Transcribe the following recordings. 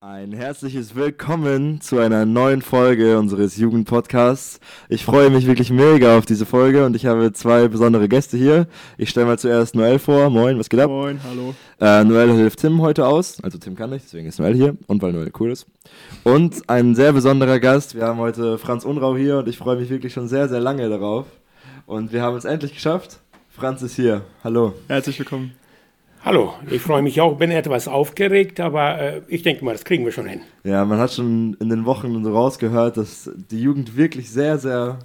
Ein herzliches Willkommen zu einer neuen Folge unseres Jugendpodcasts. Ich freue mich wirklich mega auf diese Folge und ich habe zwei besondere Gäste hier. Ich stelle mal zuerst Noel vor. Moin, was geht ab? Moin, hallo. Äh, Noel hilft Tim heute aus. Also Tim kann nicht, deswegen ist Noel hier und weil Noel cool ist. Und ein sehr besonderer Gast. Wir haben heute Franz Unrau hier und ich freue mich wirklich schon sehr, sehr lange darauf. Und wir haben es endlich geschafft. Franz ist hier. Hallo. Herzlich willkommen. Hallo, ich freue mich auch, bin etwas aufgeregt, aber äh, ich denke mal, das kriegen wir schon hin. Ja, man hat schon in den Wochen so rausgehört, dass die Jugend wirklich sehr, sehr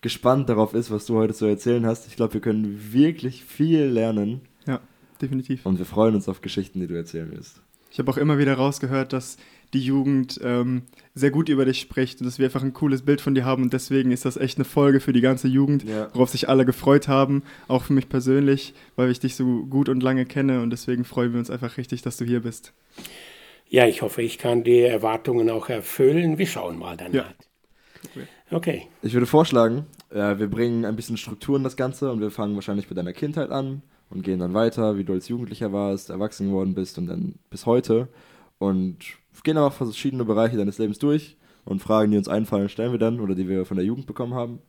gespannt darauf ist, was du heute zu erzählen hast. Ich glaube, wir können wirklich viel lernen. Ja, definitiv. Und wir freuen uns auf Geschichten, die du erzählen wirst. Ich habe auch immer wieder rausgehört, dass die Jugend ähm, sehr gut über dich spricht und dass wir einfach ein cooles Bild von dir haben und deswegen ist das echt eine Folge für die ganze Jugend, ja. worauf sich alle gefreut haben, auch für mich persönlich, weil ich dich so gut und lange kenne und deswegen freuen wir uns einfach richtig, dass du hier bist. Ja, ich hoffe, ich kann die Erwartungen auch erfüllen. Wir schauen mal danach. Ja. Okay. Ich würde vorschlagen, äh, wir bringen ein bisschen Struktur in das Ganze und wir fangen wahrscheinlich mit deiner Kindheit an und gehen dann weiter, wie du als Jugendlicher warst, erwachsen geworden bist und dann bis heute. Und gehen aber verschiedene Bereiche deines Lebens durch und Fragen, die uns einfallen, stellen wir dann oder die wir von der Jugend bekommen haben.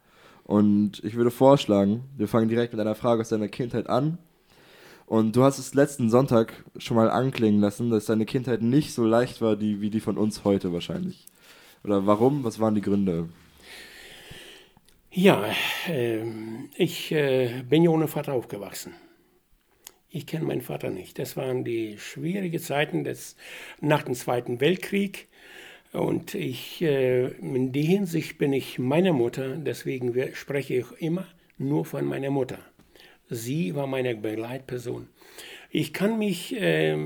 Und ich würde vorschlagen, wir fangen direkt mit einer Frage aus deiner Kindheit an. Und du hast es letzten Sonntag schon mal anklingen lassen, dass deine Kindheit nicht so leicht war die, wie die von uns heute wahrscheinlich. Oder warum? Was waren die Gründe? Ja, äh, ich äh, bin ja ohne Vater aufgewachsen. Ich kenne meinen Vater nicht. Das waren die schwierigen Zeiten des, nach dem Zweiten Weltkrieg. Und ich, äh, in der Hinsicht bin ich meiner Mutter, deswegen spreche ich immer nur von meiner Mutter. Sie war meine Begleitperson. Ich kann mich, äh,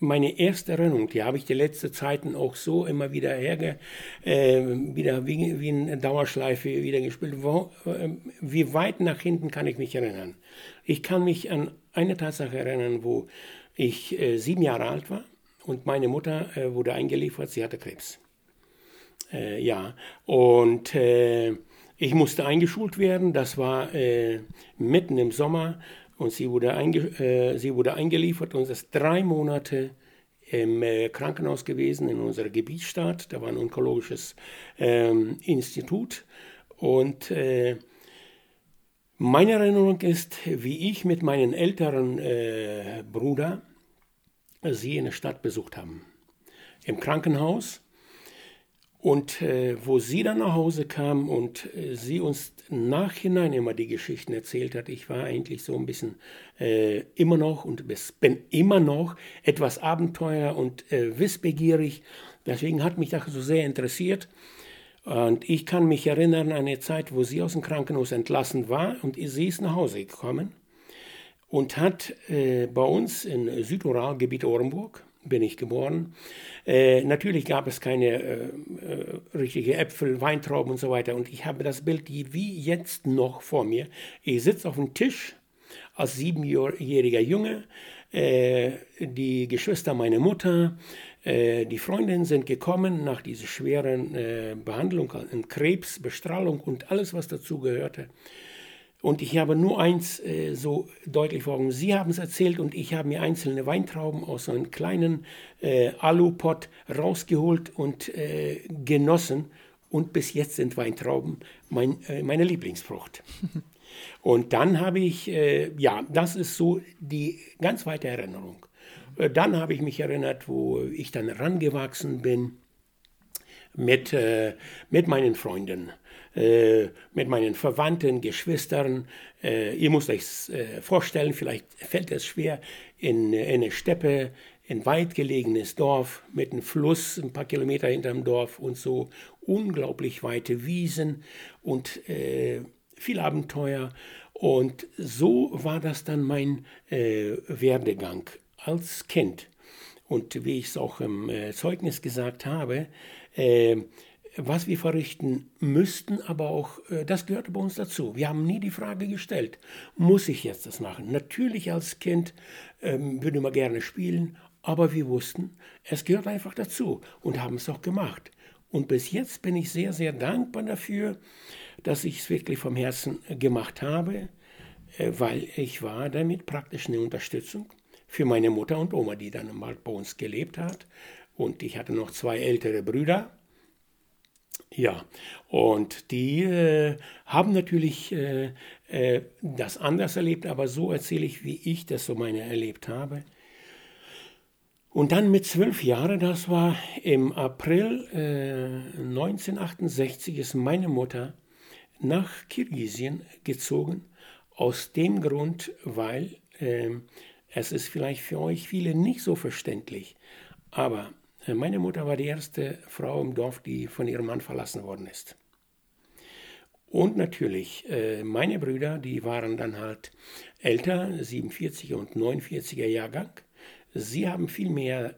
meine erste Erinnerung, die habe ich die letzten Zeiten auch so immer wieder herge, äh, wieder wie, wie eine Dauerschleife wieder gespielt. Wo, äh, wie weit nach hinten kann ich mich erinnern? Ich kann mich an eine Tatsache erinnern, wo ich äh, sieben Jahre alt war und meine Mutter äh, wurde eingeliefert, sie hatte Krebs. Äh, ja, und äh, ich musste eingeschult werden, das war äh, mitten im Sommer und sie wurde, einge äh, sie wurde eingeliefert und ist drei Monate im Krankenhaus gewesen in unserer Gebietsstadt. Da war ein onkologisches ähm, Institut und meine Erinnerung ist, wie ich mit meinem älteren äh, Bruder sie in der Stadt besucht haben. Im Krankenhaus. Und äh, wo sie dann nach Hause kam und äh, sie uns nachhinein immer die Geschichten erzählt hat, ich war eigentlich so ein bisschen äh, immer noch und bin immer noch etwas Abenteuer und äh, wissbegierig. Deswegen hat mich das so sehr interessiert. Und ich kann mich erinnern an eine Zeit, wo sie aus dem Krankenhaus entlassen war und sie ist nach Hause gekommen und hat äh, bei uns in Südural, Gebiet Orenburg, bin ich geboren. Äh, natürlich gab es keine äh, äh, richtige Äpfel, Weintrauben und so weiter. Und ich habe das Bild wie jetzt noch vor mir. Ich sitze auf dem Tisch als siebenjähriger Junge, äh, die Geschwister meiner Mutter, die Freundinnen sind gekommen nach dieser schweren äh, Behandlung, Krebs, Bestrahlung und alles, was dazu gehörte. Und ich habe nur eins äh, so deutlich vor Augen. Sie haben es erzählt und ich habe mir einzelne Weintrauben aus einem kleinen äh, Alupot rausgeholt und äh, genossen. Und bis jetzt sind Weintrauben mein, äh, meine Lieblingsfrucht. und dann habe ich, ja, das ist so die ganz weite Erinnerung. Äh, dann habe ich mich erinnert, wo ich dann rangewachsen bin mit, äh, mit meinen Freunden, äh, mit meinen Verwandten, Geschwistern. Äh, ihr müsst euch äh, vorstellen, vielleicht fällt es schwer, in, in eine Steppe, ein weit gelegenes Dorf mit einem Fluss, ein paar Kilometer hinterm Dorf und so unglaublich weite Wiesen und äh, viel Abenteuer. Und so war das dann mein Werdegang als Kind. Und wie ich es auch im äh, Zeugnis gesagt habe, äh, was wir verrichten müssten, aber auch äh, das gehörte bei uns dazu. Wir haben nie die Frage gestellt, muss ich jetzt das machen? Natürlich als Kind ähm, würde man gerne spielen, aber wir wussten, es gehört einfach dazu und haben es auch gemacht. Und bis jetzt bin ich sehr, sehr dankbar dafür, dass ich es wirklich vom Herzen gemacht habe, äh, weil ich war damit praktisch eine Unterstützung für meine Mutter und Oma, die dann mal bei uns gelebt hat. Und ich hatte noch zwei ältere Brüder. Ja, und die äh, haben natürlich äh, äh, das anders erlebt, aber so erzähle ich, wie ich das so meine erlebt habe. Und dann mit zwölf Jahren, das war im April 1968, äh, ist meine Mutter nach Kirgisien gezogen. Aus dem Grund, weil äh, es ist vielleicht für euch viele nicht so verständlich, aber äh, meine Mutter war die erste Frau im Dorf, die von ihrem Mann verlassen worden ist. Und natürlich, äh, meine Brüder, die waren dann halt älter, 47er und 49er Jahrgang. Sie haben viel mehr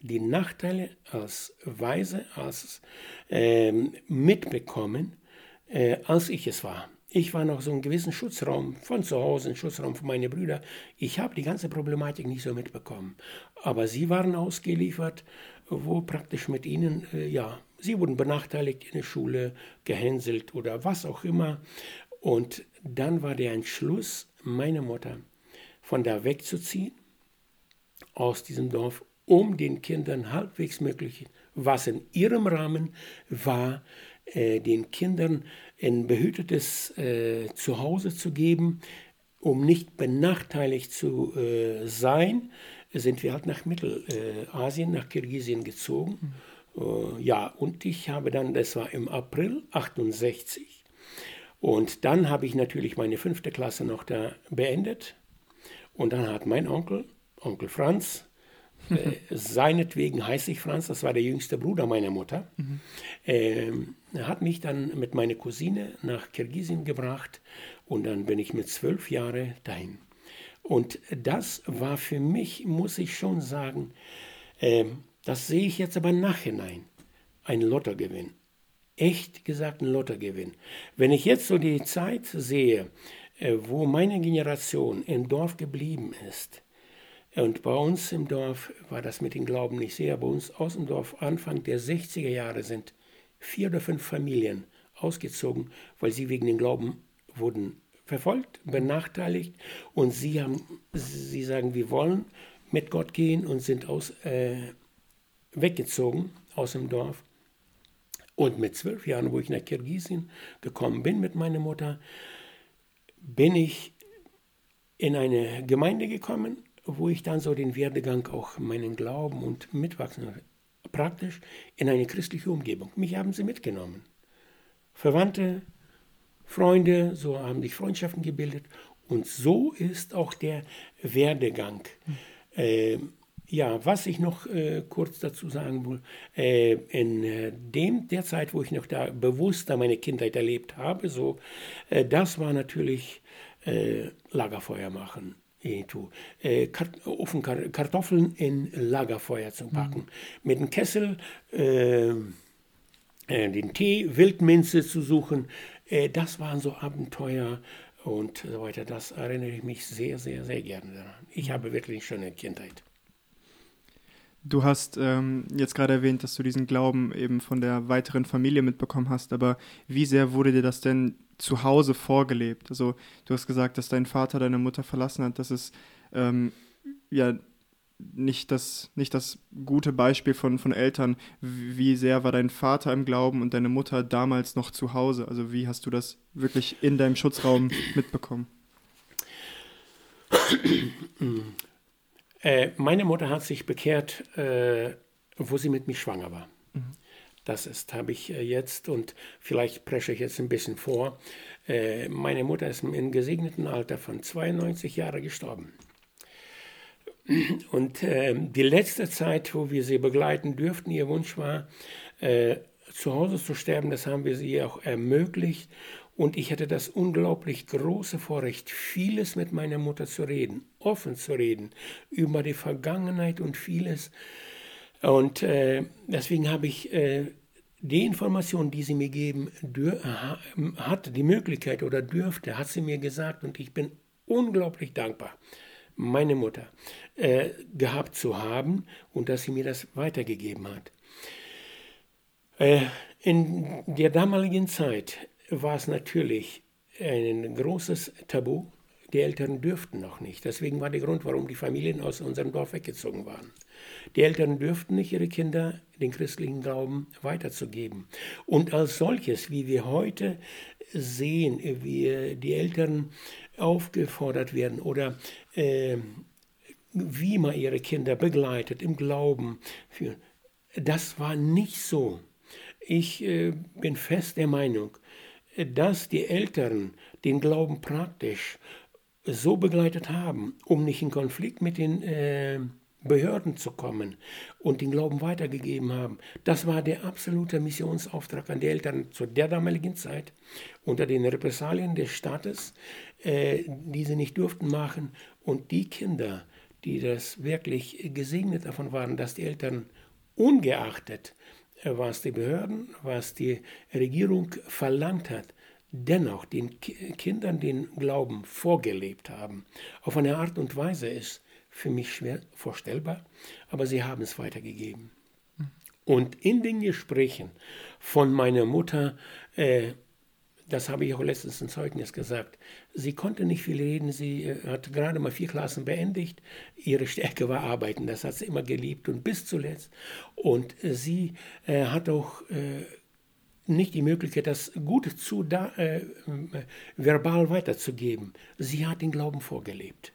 die Nachteile als Weise, als äh, mitbekommen, äh, als ich es war. Ich war noch so einen gewissen Schutzraum von zu Hause, ein Schutzraum für meine Brüder. Ich habe die ganze Problematik nicht so mitbekommen. Aber sie waren ausgeliefert, wo praktisch mit ihnen, äh, ja, sie wurden benachteiligt in der Schule, gehänselt oder was auch immer. Und dann war der Entschluss meiner Mutter, von da wegzuziehen, aus diesem Dorf, um den Kindern halbwegs möglich, was in ihrem Rahmen war, äh, den Kindern ein behütetes äh, Zuhause zu geben, um nicht benachteiligt zu äh, sein, sind wir halt nach Mittelasien, nach Kirgisien gezogen. Mhm. ja, und ich habe dann, das war im April 68, und dann habe ich natürlich meine fünfte Klasse noch da beendet. Und dann hat mein Onkel, Onkel Franz, äh, seinetwegen heiße ich Franz, das war der jüngste Bruder meiner Mutter. Mhm. Ähm, er hat mich dann mit meiner Cousine nach Kirgisien gebracht und dann bin ich mit zwölf Jahren dahin. Und das war für mich, muss ich schon sagen, äh, das sehe ich jetzt aber nachhinein, ein Lottogewinn. Echt gesagt ein Lottogewinn. Wenn ich jetzt so die Zeit sehe, äh, wo meine Generation im Dorf geblieben ist, und bei uns im Dorf war das mit dem Glauben nicht sehr. Bei uns aus dem Dorf Anfang der 60er Jahre sind vier oder fünf Familien ausgezogen, weil sie wegen dem Glauben wurden verfolgt, benachteiligt. Und sie, haben, sie sagen, wir wollen mit Gott gehen und sind aus, äh, weggezogen aus dem Dorf. Und mit zwölf Jahren, wo ich nach Kirgisien gekommen bin mit meiner Mutter, bin ich in eine Gemeinde gekommen wo ich dann so den Werdegang auch meinen Glauben und mitwachsen praktisch in eine christliche Umgebung. Mich haben sie mitgenommen. Verwandte, Freunde, so haben sich Freundschaften gebildet und so ist auch der Werdegang. Äh, ja, was ich noch äh, kurz dazu sagen will, äh, in äh, dem, der Zeit, wo ich noch da bewusster meine Kindheit erlebt habe, so, äh, das war natürlich äh, Lagerfeuer machen äh, Ofen Kartoffeln in Lagerfeuer zu packen. Mhm. Mit einem Kessel äh, äh, den Tee, Wildminze zu suchen. Äh, das waren so Abenteuer und so weiter. Das erinnere ich mich sehr, sehr, sehr gerne daran. Ich habe wirklich eine schöne Kindheit. Du hast ähm, jetzt gerade erwähnt, dass du diesen Glauben eben von der weiteren Familie mitbekommen hast, aber wie sehr wurde dir das denn zu Hause vorgelebt? Also du hast gesagt, dass dein Vater deine Mutter verlassen hat. Das ist ähm, ja nicht das, nicht das gute Beispiel von, von Eltern. Wie sehr war dein Vater im Glauben und deine Mutter damals noch zu Hause? Also wie hast du das wirklich in deinem Schutzraum mitbekommen? Äh, meine Mutter hat sich bekehrt, äh, wo sie mit mir schwanger war. Mhm. Das ist, habe ich äh, jetzt und vielleicht presche ich jetzt ein bisschen vor. Äh, meine Mutter ist im gesegneten Alter von 92 Jahren gestorben. Und äh, die letzte Zeit, wo wir sie begleiten dürften, ihr Wunsch war, äh, zu Hause zu sterben, das haben wir sie auch ermöglicht. Und ich hatte das unglaublich große Vorrecht, vieles mit meiner Mutter zu reden, offen zu reden, über die Vergangenheit und vieles. Und äh, deswegen habe ich äh, die Information, die sie mir geben hat, die Möglichkeit oder dürfte, hat sie mir gesagt und ich bin unglaublich dankbar, meine Mutter äh, gehabt zu haben und dass sie mir das weitergegeben hat. Äh, in der damaligen Zeit war es natürlich ein großes Tabu. Die Eltern dürften noch nicht. Deswegen war der Grund, warum die Familien aus unserem Dorf weggezogen waren. Die Eltern dürften nicht ihre Kinder den christlichen Glauben weiterzugeben. Und als solches, wie wir heute sehen, wie die Eltern aufgefordert werden oder äh, wie man ihre Kinder begleitet im Glauben, das war nicht so. Ich äh, bin fest der Meinung, dass die Eltern den Glauben praktisch so begleitet haben, um nicht in Konflikt mit den äh, Behörden zu kommen und den Glauben weitergegeben haben. Das war der absolute Missionsauftrag an die Eltern zu der damaligen Zeit unter den Repressalien des Staates, äh, die sie nicht durften machen. Und die Kinder, die das wirklich gesegnet davon waren, dass die Eltern ungeachtet, äh, was die Behörden, was die Regierung verlangt hat, dennoch den Kindern den Glauben vorgelebt haben, auf eine Art und Weise ist für mich schwer vorstellbar, aber sie haben es weitergegeben. Und in den Gesprächen von meiner Mutter, äh, das habe ich auch letztens ein Zeugnis gesagt, sie konnte nicht viel reden, sie äh, hat gerade mal vier Klassen beendigt, ihre Stärke war Arbeiten, das hat sie immer geliebt und bis zuletzt. Und äh, sie äh, hat auch äh, nicht die Möglichkeit, das Gute zu da, äh, verbal weiterzugeben. Sie hat den Glauben vorgelebt.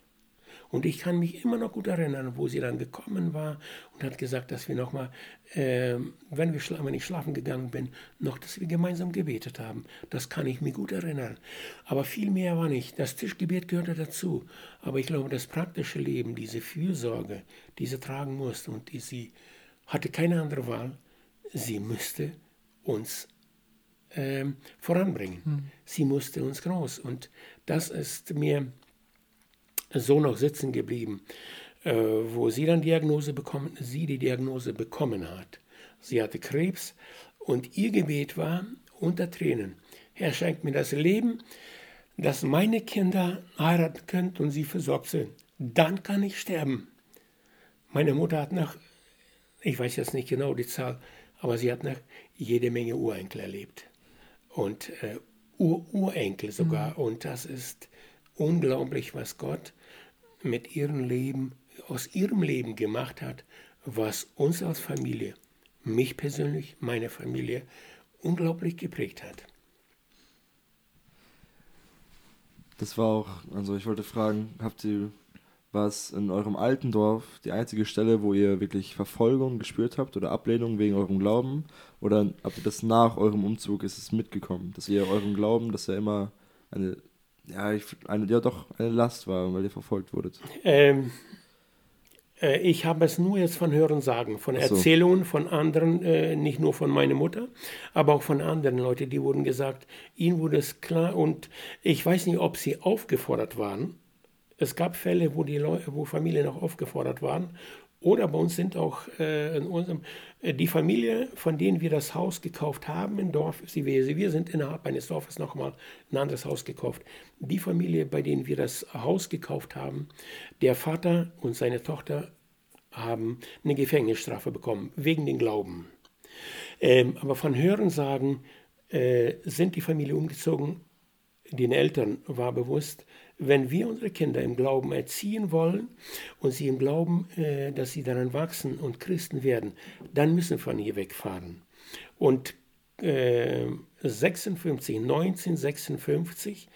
Und ich kann mich immer noch gut erinnern, wo sie dann gekommen war und hat gesagt, dass wir nochmal, äh, wenn, wir wenn ich schlafen gegangen bin, noch, dass wir gemeinsam gebetet haben. Das kann ich mir gut erinnern. Aber viel mehr war nicht. Das Tischgebet gehörte dazu. Aber ich glaube, das praktische Leben, diese Fürsorge, die sie tragen musste und die sie hatte keine andere Wahl, sie müsste uns ähm, voranbringen. Hm. Sie musste uns groß. Und das ist mir so noch sitzen geblieben, äh, wo sie dann Diagnose bekommen, sie die Diagnose bekommen hat. Sie hatte Krebs und ihr Gebet war unter Tränen. Herr, schenkt mir das Leben, dass meine Kinder heiraten können und sie versorgt sind. Dann kann ich sterben. Meine Mutter hat nach, ich weiß jetzt nicht genau die Zahl, aber sie hat nach jede Menge Urenkel erlebt und äh, Ur Urenkel sogar. Mhm. Und das ist unglaublich, was Gott mit ihrem Leben, aus ihrem Leben gemacht hat, was uns als Familie, mich persönlich, meine Familie, unglaublich geprägt hat. Das war auch, also ich wollte fragen, habt ihr war es in eurem alten Dorf die einzige Stelle, wo ihr wirklich Verfolgung gespürt habt oder Ablehnung wegen eurem Glauben? Oder habt ihr das nach eurem Umzug, ist es mitgekommen, dass ihr euren Glauben, dass er immer eine, ja, ich, eine, ja doch eine Last war, weil ihr verfolgt wurdet? Ähm, äh, ich habe es nur jetzt von Hören sagen, von so. Erzählungen von anderen, äh, nicht nur von meiner Mutter, aber auch von anderen Leuten, die wurden gesagt, ihnen wurde es klar und ich weiß nicht, ob sie aufgefordert waren, es gab Fälle, wo die Leute, wo Familien auch aufgefordert waren. Oder bei uns sind auch äh, unserem, äh, die Familie, von denen wir das Haus gekauft haben im Dorf, wir, wir sind innerhalb eines Dorfes nochmal ein anderes Haus gekauft. Die Familie, bei denen wir das Haus gekauft haben, der Vater und seine Tochter haben eine Gefängnisstrafe bekommen, wegen den Glauben. Ähm, aber von Hörensagen äh, sind die Familie umgezogen. Den Eltern war bewusst, wenn wir unsere Kinder im Glauben erziehen wollen und sie im Glauben, äh, dass sie daran wachsen und Christen werden, dann müssen wir von hier wegfahren. Und äh, 56, 1956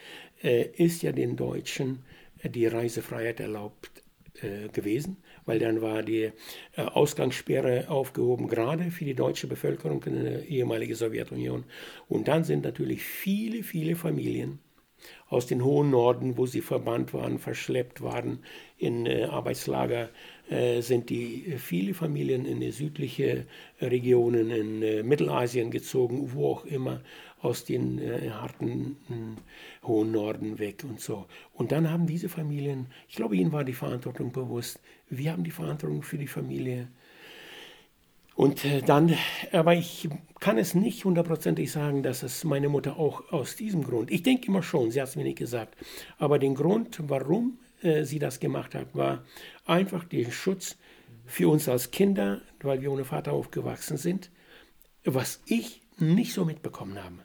äh, ist ja den Deutschen äh, die Reisefreiheit erlaubt äh, gewesen, weil dann war die äh, Ausgangssperre aufgehoben, gerade für die deutsche Bevölkerung in der ehemaligen Sowjetunion. Und dann sind natürlich viele, viele Familien aus dem hohen Norden, wo sie verbannt waren, verschleppt waren in äh, Arbeitslager, äh, sind die äh, viele Familien in die südliche Regionen in äh, Mittelasien gezogen, wo auch immer, aus den äh, harten hohen Norden weg und so. Und dann haben diese Familien, ich glaube, ihnen war die Verantwortung bewusst, wir haben die Verantwortung für die Familie und äh, dann, aber ich kann es nicht hundertprozentig sagen, dass es meine Mutter auch aus diesem Grund, ich denke immer schon, sie hat es mir nicht gesagt, aber den Grund, warum äh, sie das gemacht hat, war einfach der Schutz für uns als Kinder, weil wir ohne Vater aufgewachsen sind, was ich nicht so mitbekommen habe.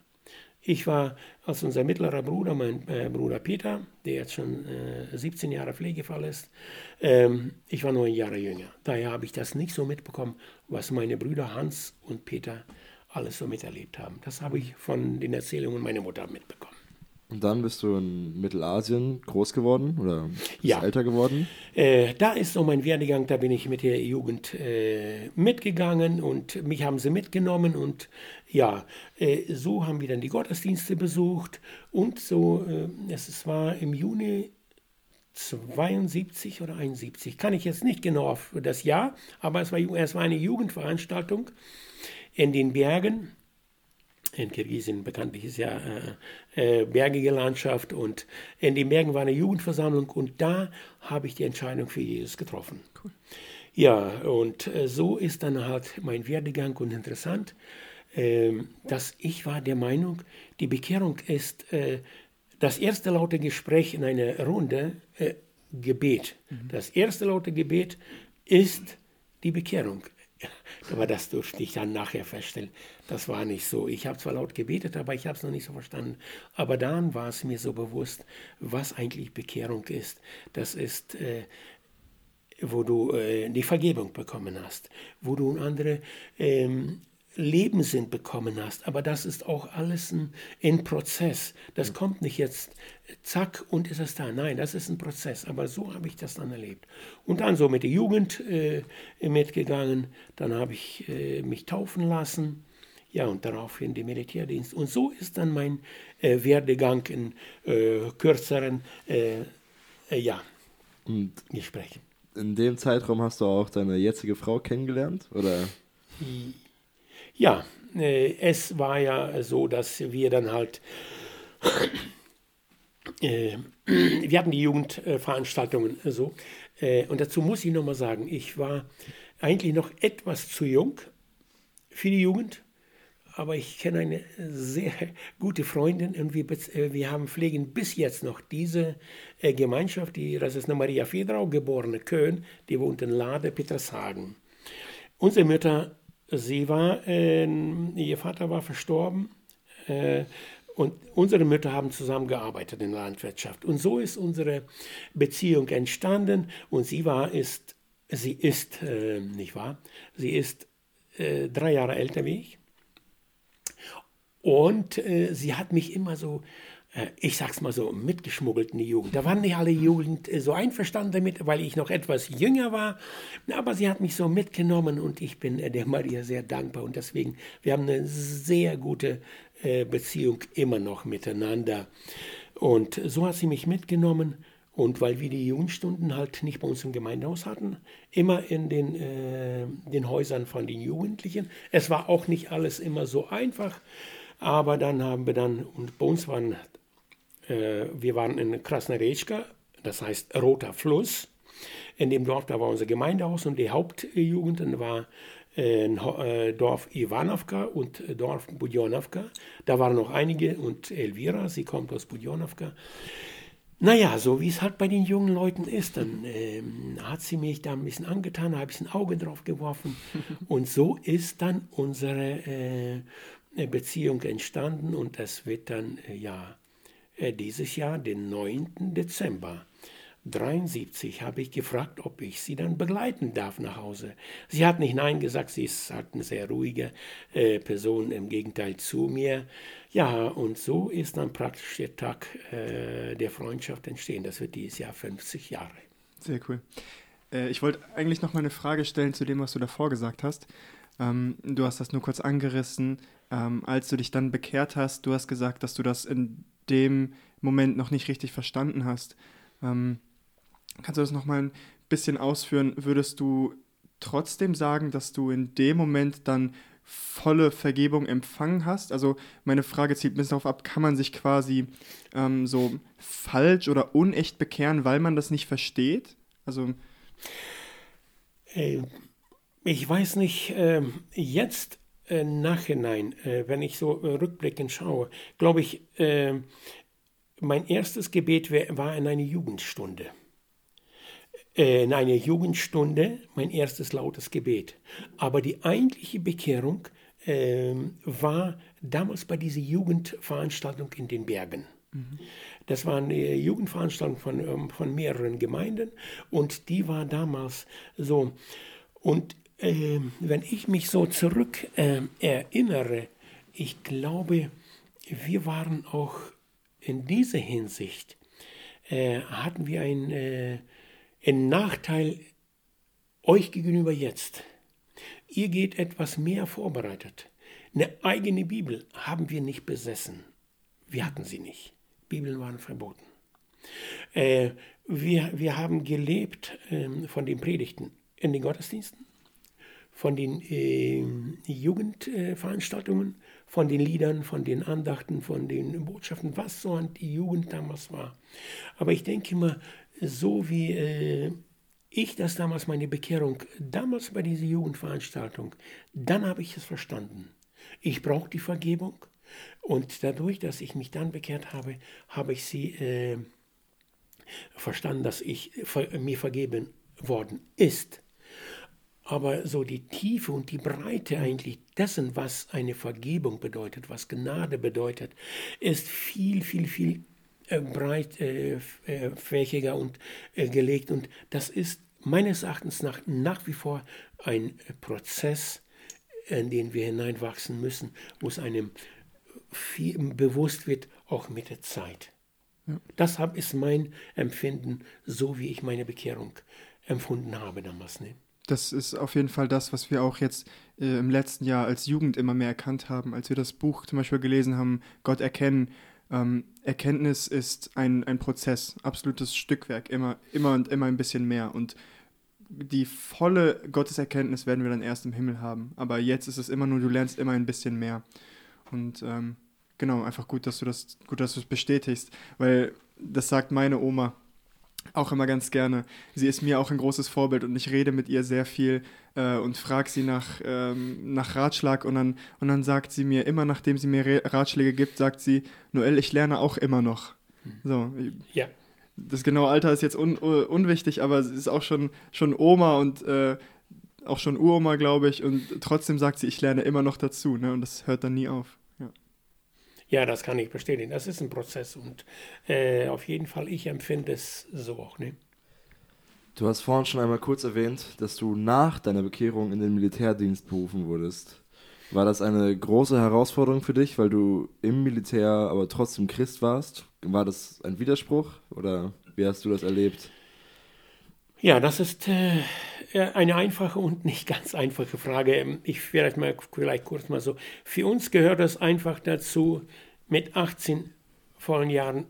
Ich war als unser mittlerer Bruder, mein äh, Bruder Peter, der jetzt schon äh, 17 Jahre Pflegefall ist, ähm, ich war neun Jahre jünger. Daher habe ich das nicht so mitbekommen, was meine Brüder Hans und Peter alles so miterlebt haben. Das habe ich von den Erzählungen meiner Mutter mitbekommen. Und dann bist du in Mittelasien groß geworden oder ja. älter geworden? Äh, da ist so mein Werdegang, da bin ich mit der Jugend äh, mitgegangen und mich haben sie mitgenommen und ja, äh, so haben wir dann die Gottesdienste besucht und so, äh, es war im Juni 72 oder 71, kann ich jetzt nicht genau auf das Jahr, aber es war, es war eine Jugendveranstaltung in den Bergen in Kirgisien bekanntlich ist ja äh, äh, bergige Landschaft und in den Bergen war eine Jugendversammlung und da habe ich die Entscheidung für Jesus getroffen. Cool. Ja, und äh, so ist dann halt mein Werdegang und interessant, dass ich war der Meinung, die Bekehrung ist äh, das erste laute Gespräch in einer Runde, äh, Gebet. Mhm. Das erste laute Gebet ist die Bekehrung. Aber das durfte ich dann nachher feststellen. Das war nicht so. Ich habe zwar laut gebetet, aber ich habe es noch nicht so verstanden. Aber dann war es mir so bewusst, was eigentlich Bekehrung ist. Das ist, äh, wo du äh, die Vergebung bekommen hast, wo du andere ähm, Lebenssinn bekommen hast. Aber das ist auch alles ein, ein Prozess. Das kommt nicht jetzt zack und ist es da. Nein, das ist ein Prozess. Aber so habe ich das dann erlebt. Und dann so mit der Jugend äh, mitgegangen. Dann habe ich äh, mich taufen lassen. Ja, und daraufhin den Militärdienst. Und so ist dann mein äh, Werdegang in äh, kürzeren äh, äh, ja, und Gesprächen. In dem Zeitraum hast du auch deine jetzige Frau kennengelernt? Oder? Ja, äh, es war ja so, dass wir dann halt, äh, wir hatten die Jugendveranstaltungen äh, so. Und dazu muss ich nochmal sagen, ich war eigentlich noch etwas zu jung für die Jugend aber ich kenne eine sehr gute Freundin und wir, wir haben pflegen bis jetzt noch diese Gemeinschaft, die, das ist eine Maria Fedrau, geborene Köln, die wohnt in Lade, Petershagen. Unsere Mutter Sie war, äh, ihr Vater war verstorben äh, und unsere Mütter haben zusammengearbeitet in der Landwirtschaft. Und so ist unsere Beziehung entstanden und sie war, ist, sie ist, äh, nicht wahr, sie ist äh, drei Jahre älter wie ich. Und äh, sie hat mich immer so ich sag's mal so, mitgeschmuggelt in die Jugend. Da waren nicht alle Jugend äh, so einverstanden damit, weil ich noch etwas jünger war. Aber sie hat mich so mitgenommen und ich bin äh, der Maria sehr dankbar. Und deswegen, wir haben eine sehr gute Beziehung immer noch miteinander. Und so hat sie mich mitgenommen. Und weil wir die Jugendstunden halt nicht bei uns im Gemeindehaus hatten, immer in den, äh, den Häusern von den Jugendlichen. Es war auch nicht alles immer so einfach, aber dann haben wir dann, und bei uns waren äh, wir waren in Krasnaretschka, das heißt Roter Fluss. In dem Dorf, da war unser Gemeindehaus und die Hauptjugend war ein äh, Dorf Ivanovka und Dorf Budjonovka. Da waren noch einige und Elvira, sie kommt aus Budjonovka. Naja, so wie es halt bei den jungen Leuten ist, dann ähm, hat sie mich da ein bisschen angetan, habe ich ein Auge drauf geworfen und so ist dann unsere äh, Beziehung entstanden und das wird dann, äh, ja, äh, dieses Jahr, den 9. Dezember 73, habe ich gefragt, ob ich sie dann begleiten darf nach Hause. Sie hat nicht Nein gesagt, sie ist halt eine sehr ruhige äh, Person, im Gegenteil zu mir. Ja, und so ist dann praktisch der Tag äh, der Freundschaft entstehen. Das wird dieses Jahr 50 Jahre. Sehr cool. Äh, ich wollte eigentlich noch mal eine Frage stellen zu dem, was du davor gesagt hast. Ähm, du hast das nur kurz angerissen. Ähm, als du dich dann bekehrt hast, du hast gesagt, dass du das in dem Moment noch nicht richtig verstanden hast. Ähm, kannst du das nochmal ein bisschen ausführen? Würdest du trotzdem sagen, dass du in dem Moment dann volle Vergebung empfangen hast? Also meine Frage zielt ein bisschen darauf ab, kann man sich quasi ähm, so falsch oder unecht bekehren, weil man das nicht versteht? Also ich weiß nicht, äh, jetzt äh, Nachhinein, äh, wenn ich so äh, rückblickend schaue, glaube ich, äh, mein erstes Gebet war in einer Jugendstunde. Äh, in einer Jugendstunde mein erstes lautes Gebet. Aber die eigentliche Bekehrung äh, war damals bei dieser Jugendveranstaltung in den Bergen. Mhm. Das war eine Jugendveranstaltung von, ähm, von mehreren Gemeinden und die war damals so. Und äh, wenn ich mich so zurück äh, erinnere, ich glaube, wir waren auch in dieser Hinsicht, äh, hatten wir einen, äh, einen Nachteil euch gegenüber jetzt. Ihr geht etwas mehr vorbereitet. Eine eigene Bibel haben wir nicht besessen. Wir hatten sie nicht. Bibeln waren verboten. Äh, wir, wir haben gelebt äh, von den Predigten in den Gottesdiensten, von den äh, Jugendveranstaltungen, von den Liedern, von den Andachten, von den Botschaften, was so an die Jugend damals war. Aber ich denke immer, so wie äh, ich das damals, meine Bekehrung, damals bei dieser Jugendveranstaltung, dann habe ich es verstanden. Ich brauche die Vergebung und dadurch, dass ich mich dann bekehrt habe, habe ich sie äh, verstanden, dass ich mir vergeben worden ist. Aber so die Tiefe und die Breite eigentlich dessen, was eine Vergebung bedeutet, was Gnade bedeutet, ist viel, viel, viel äh, breit, äh, äh, fächiger und gelegt. Und das ist meines Erachtens nach, nach wie vor ein Prozess, in den wir hineinwachsen müssen, wo es einem viel bewusst wird, auch mit der Zeit. Das ist mein Empfinden, so wie ich meine Bekehrung empfunden habe damals. Ne? Das ist auf jeden Fall das, was wir auch jetzt äh, im letzten Jahr als Jugend immer mehr erkannt haben, als wir das Buch zum Beispiel gelesen haben, Gott erkennen. Ähm, Erkenntnis ist ein, ein Prozess, absolutes Stückwerk, immer, immer und immer ein bisschen mehr. Und die volle Gotteserkenntnis werden wir dann erst im Himmel haben. Aber jetzt ist es immer nur, du lernst immer ein bisschen mehr. Und ähm, genau, einfach gut, dass du das, gut, dass du es bestätigst, weil das sagt meine Oma auch immer ganz gerne. Sie ist mir auch ein großes Vorbild und ich rede mit ihr sehr viel äh, und frage sie nach, ähm, nach Ratschlag und dann, und dann sagt sie mir, immer nachdem sie mir Ratschläge gibt, sagt sie, Noel, ich lerne auch immer noch. Hm. So, ja. Das genaue Alter ist jetzt un, un, unwichtig, aber sie ist auch schon, schon Oma und äh, auch schon Uroma, glaube ich, und trotzdem sagt sie, ich lerne immer noch dazu, ne? Und das hört dann nie auf. Ja, das kann ich bestätigen. Das ist ein Prozess und äh, auf jeden Fall, ich empfinde es so auch. Ne? Du hast vorhin schon einmal kurz erwähnt, dass du nach deiner Bekehrung in den Militärdienst berufen wurdest. War das eine große Herausforderung für dich, weil du im Militär aber trotzdem Christ warst? War das ein Widerspruch oder wie hast du das erlebt? Ja, das ist äh, eine einfache und nicht ganz einfache Frage. Ich vielleicht mal vielleicht kurz mal so. Für uns gehört es einfach dazu, mit 18 vollen Jahren,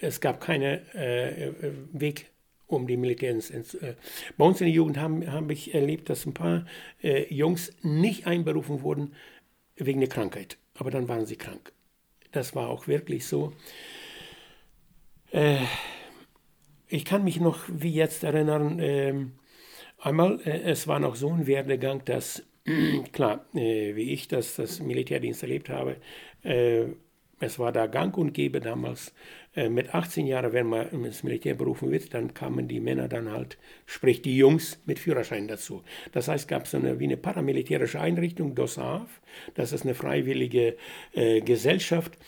es gab keinen äh, Weg um die Militärdienst. Äh, bei uns in der Jugend haben, habe ich erlebt, dass ein paar äh, Jungs nicht einberufen wurden wegen der Krankheit. Aber dann waren sie krank. Das war auch wirklich so. Äh, ich kann mich noch wie jetzt erinnern, äh, einmal, äh, es war noch so ein Werdegang, dass, klar, äh, wie ich das, das Militärdienst erlebt habe, äh, es war da gang und gäbe damals, äh, mit 18 Jahren, wenn man ins Militär berufen wird, dann kamen die Männer dann halt, sprich die Jungs mit Führerschein dazu. Das heißt, es gab so eine, wie eine paramilitärische Einrichtung, DOSAF, das ist eine freiwillige äh, Gesellschaft,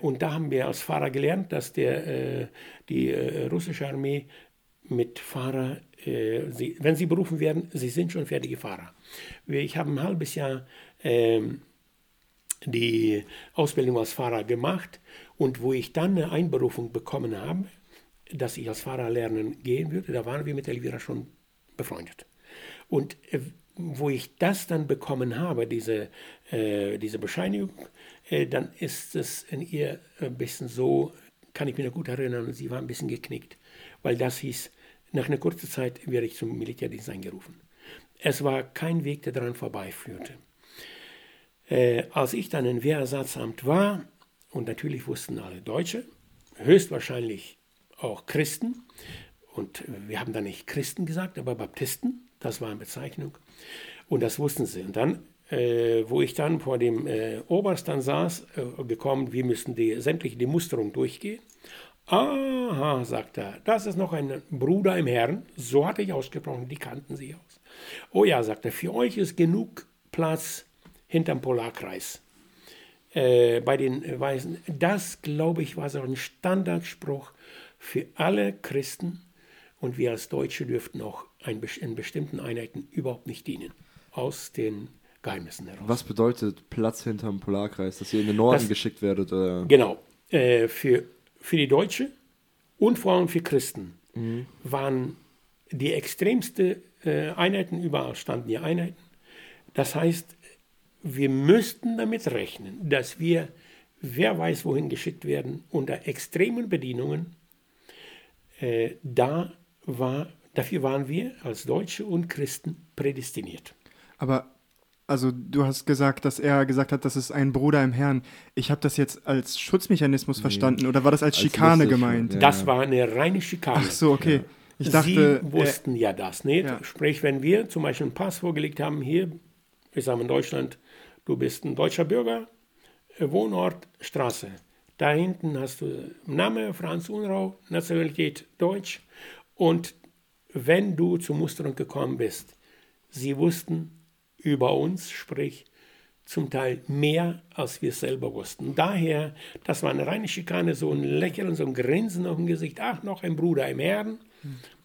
und da haben wir als Fahrer gelernt, dass der, äh, die äh, russische Armee mit Fahrer, äh, sie, wenn sie berufen werden, sie sind schon fertige Fahrer. Ich habe ein halbes Jahr ähm, die Ausbildung als Fahrer gemacht und wo ich dann eine Einberufung bekommen habe, dass ich als Fahrer lernen gehen würde, da waren wir mit Elvira schon befreundet. Und äh, wo ich das dann bekommen habe, diese, äh, diese Bescheinigung, äh, dann ist es in ihr ein bisschen so, kann ich mich noch gut erinnern, sie war ein bisschen geknickt, weil das hieß, nach einer kurzen Zeit werde ich zum Militärdienst eingerufen. Es war kein Weg, der daran vorbeiführte. Äh, als ich dann im Wehrersatzamt war, und natürlich wussten alle Deutsche, höchstwahrscheinlich auch Christen, und wir haben da nicht Christen gesagt, aber Baptisten, das war eine Bezeichnung, und das wussten sie. Und dann äh, wo ich dann vor dem äh, Oberst dann saß, äh, gekommen, wir müssen die sämtliche die Musterung durchgehen. Aha, sagt er, das ist noch ein Bruder im Herrn, so hatte ich ausgesprochen, die kannten sie aus. Oh ja, sagt er, für euch ist genug Platz hinterm Polarkreis. Äh, bei den Weißen. Das, glaube ich, war so ein Standardspruch für alle Christen. Und wir als Deutsche dürften auch in bestimmten Einheiten überhaupt nicht dienen. Aus den Geheimnissen heraus. Was bedeutet Platz hinterm Polarkreis? Dass ihr in den Norden das, geschickt werdet? Oder? Genau. Äh, für, für die Deutsche und vor allem für Christen mhm. waren die extremste äh, Einheiten, überall standen die Einheiten. Das heißt, wir müssten damit rechnen, dass wir, wer weiß wohin geschickt werden, unter extremen Bedingungen. Äh, da war, dafür waren wir als Deutsche und Christen prädestiniert. Aber also du hast gesagt, dass er gesagt hat, das ist ein Bruder im Herrn. Ich habe das jetzt als Schutzmechanismus nee. verstanden oder war das als, als Schikane lustig, gemeint? Ja. Das war eine reine Schikane. Ach so, okay. Ja. Ich dachte, Sie wussten ja das nicht. Ja. Sprich, wenn wir zum Beispiel einen Pass vorgelegt haben, hier, ich sage in Deutschland, du bist ein deutscher Bürger, äh, Wohnort, Straße. Da hinten hast du Name Franz Unrau, Nationalität Deutsch und wenn du zur Musterung gekommen bist, sie wussten über uns, sprich zum Teil mehr, als wir selber wussten. Daher, das war eine reine Schikane, so ein Lächeln, so ein Grinsen auf dem Gesicht. Ach, noch ein Bruder im Herrn.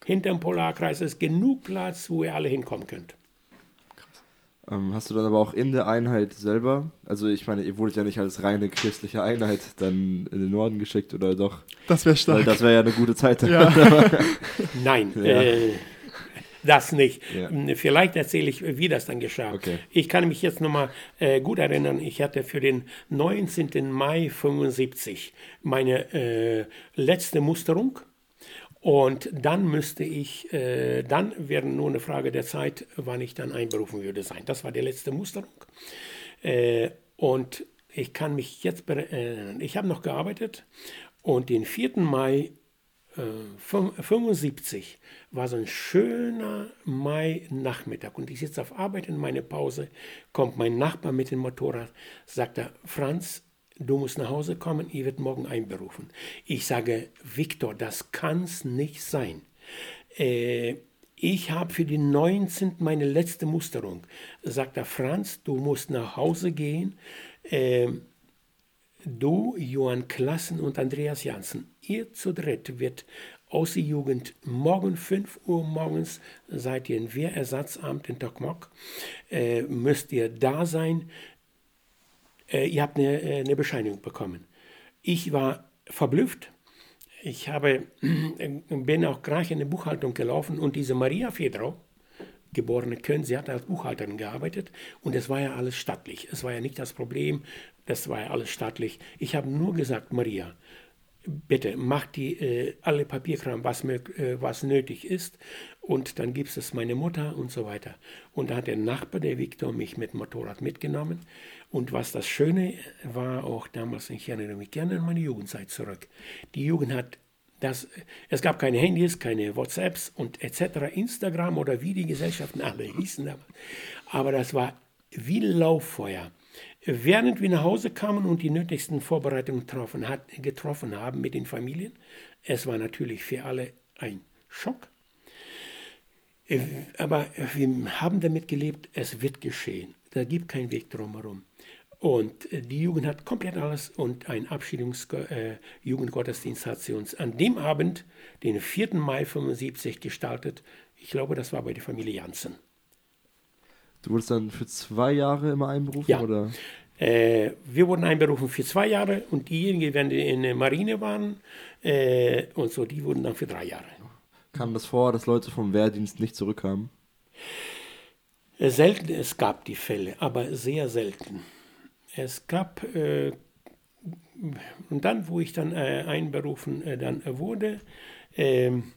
Hinter dem Polarkreis ist genug Platz, wo ihr alle hinkommen könnt. Ähm, hast du dann aber auch in der Einheit selber, also ich meine, ihr wurdet ja nicht als reine christliche Einheit dann in den Norden geschickt oder doch? Das wäre stark. Weil das wäre ja eine gute Zeit. Ja. Nein, ja. Äh, das nicht. Ja. Hm, vielleicht erzähle ich, wie das dann geschah. Okay. Ich kann mich jetzt nochmal äh, gut erinnern, ich hatte für den 19. Mai 75 meine äh, letzte Musterung und dann müsste ich, äh, dann wäre nur eine Frage der Zeit, wann ich dann einberufen würde sein. Das war die letzte Musterung. Äh, und ich kann mich jetzt erinnern, ich habe noch gearbeitet und den 4. Mai äh, 75 war so ein schöner Mai-Nachmittag und ich sitze auf Arbeit in meine Pause, kommt mein Nachbar mit dem Motorrad, sagt er, Franz, du musst nach Hause kommen, ich werde morgen einberufen. Ich sage, Viktor, das kann's nicht sein. Äh, ich habe für den 19. meine letzte Musterung. Sagt er, Franz, du musst nach Hause gehen. Äh, du, Johann Klassen und Andreas Janssen, ihr zu dritt wird aus der Jugend morgen 5 Uhr morgens seid ihr in Wehrersatzamt in Tokmok, äh, müsst ihr da sein äh, ihr habt eine, äh, eine Bescheinigung bekommen. Ich war verblüfft. Ich habe, bin auch gleich in die Buchhaltung gelaufen und diese Maria Fedrau, geborene Köln, sie hat als Buchhalterin gearbeitet und es war ja alles stattlich. Es war ja nicht das Problem, das war ja alles staatlich. Ich habe nur gesagt, Maria, bitte mach die äh, alle Papierkram, was, äh, was nötig ist und dann gibt es meine Mutter und so weiter. Und da hat der Nachbar, der Viktor, mich mit Motorrad mitgenommen. Und was das Schöne war auch damals, ich erinnere mich gerne an meine Jugendzeit zurück. Die Jugend hat das, es gab keine Handys, keine WhatsApps und etc., Instagram oder wie die Gesellschaften alle hießen damals. Aber das war wie Lauffeuer. Während wir nach Hause kamen und die nötigsten Vorbereitungen getroffen, hat, getroffen haben mit den Familien, es war natürlich für alle ein Schock. Aber wir haben damit gelebt, es wird geschehen. Da gibt keinen Weg drumherum. Und äh, die Jugend hat komplett alles und ein Abschiedungsjugendgottesdienst äh, hat sie uns an dem Abend, den 4. Mai 75, gestaltet. Ich glaube, das war bei der Familie Janssen. Du wurdest dann für zwei Jahre immer einberufen? Ja. Oder? Äh, wir wurden einberufen für zwei Jahre und diejenigen, die in der Marine waren äh, und so, die wurden dann für drei Jahre. Kam das vor, dass Leute vom Wehrdienst nicht zurückkamen? Äh, selten, es gab die Fälle, aber sehr selten. Es gab, äh, und dann, wo ich dann äh, einberufen äh, dann wurde, ähm,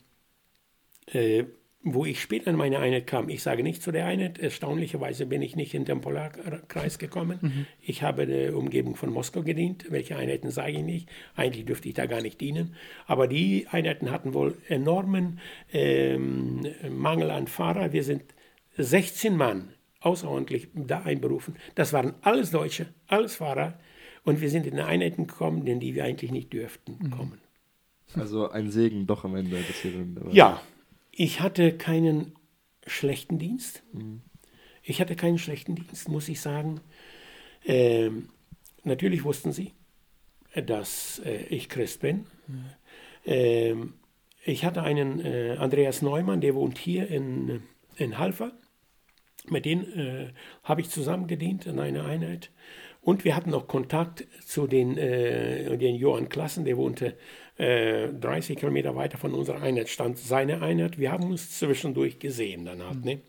äh, wo ich später in meine Einheit kam, ich sage nicht zu der Einheit, erstaunlicherweise bin ich nicht in den Polarkreis gekommen. Mhm. Ich habe der Umgebung von Moskau gedient. Welche Einheiten sage ich nicht. Eigentlich dürfte ich da gar nicht dienen. Aber die Einheiten hatten wohl enormen ähm, Mangel an Fahrer. Wir sind 16 Mann außerordentlich da einberufen. Das waren alles Deutsche, alles Fahrer. Und wir sind in Einheiten gekommen, in die wir eigentlich nicht dürften mhm. kommen. Also ein Segen doch am Ende. Dass wir ja, ich hatte keinen schlechten Dienst. Ich hatte keinen schlechten Dienst, muss ich sagen. Ähm, natürlich wussten sie, dass äh, ich Christ bin. Ähm, ich hatte einen äh, Andreas Neumann, der wohnt hier in, in Halver. Mit dem äh, habe ich zusammen gedient in einer Einheit. Und wir hatten noch Kontakt zu den, äh, den Johann Klassen, der wohnte 30 äh, Kilometer weiter von unserer Einheit, stand seine Einheit. Wir haben uns zwischendurch gesehen dann halt. Mhm. Ne?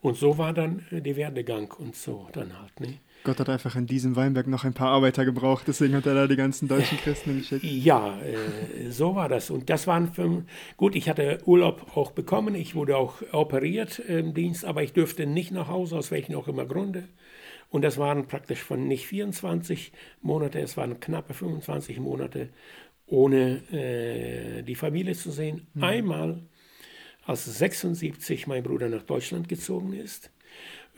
Und so war dann äh, der Werdegang und so dann halt. Ne? Gott hat einfach in diesem Weinberg noch ein paar Arbeiter gebraucht, deswegen hat er da die ganzen deutschen Christen geschickt. Ja, äh, so war das. Und das waren für, gut, ich hatte Urlaub auch bekommen, ich wurde auch operiert im Dienst, aber ich dürfte nicht nach Hause, aus welchen auch immer Gründe. Und das waren praktisch von nicht 24 Monate, es waren knappe 25 Monate, ohne äh, die Familie zu sehen. Mhm. Einmal, als 76 mein Bruder nach Deutschland gezogen ist,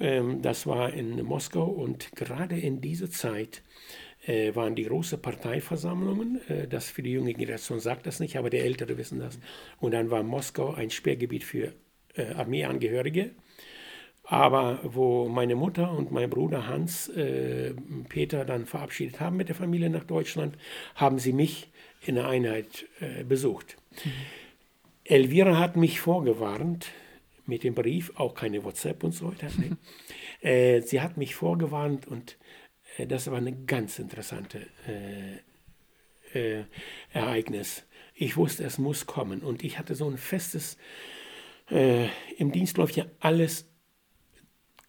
ähm, das war in Moskau und gerade in dieser Zeit äh, waren die großen Parteiversammlungen. Äh, das für die junge Generation sagt das nicht, aber die Ältere wissen das. Und dann war Moskau ein Sperrgebiet für äh, Armeeangehörige. Aber wo meine Mutter und mein Bruder Hans äh, Peter dann verabschiedet haben mit der Familie nach Deutschland, haben sie mich in der Einheit äh, besucht. Mhm. Elvira hat mich vorgewarnt, mit dem Brief, auch keine WhatsApp und so weiter. Ne? äh, sie hat mich vorgewarnt und äh, das war ein ganz interessantes äh, äh, Ereignis. Ich wusste, es muss kommen und ich hatte so ein festes, im Dienst läuft ja alles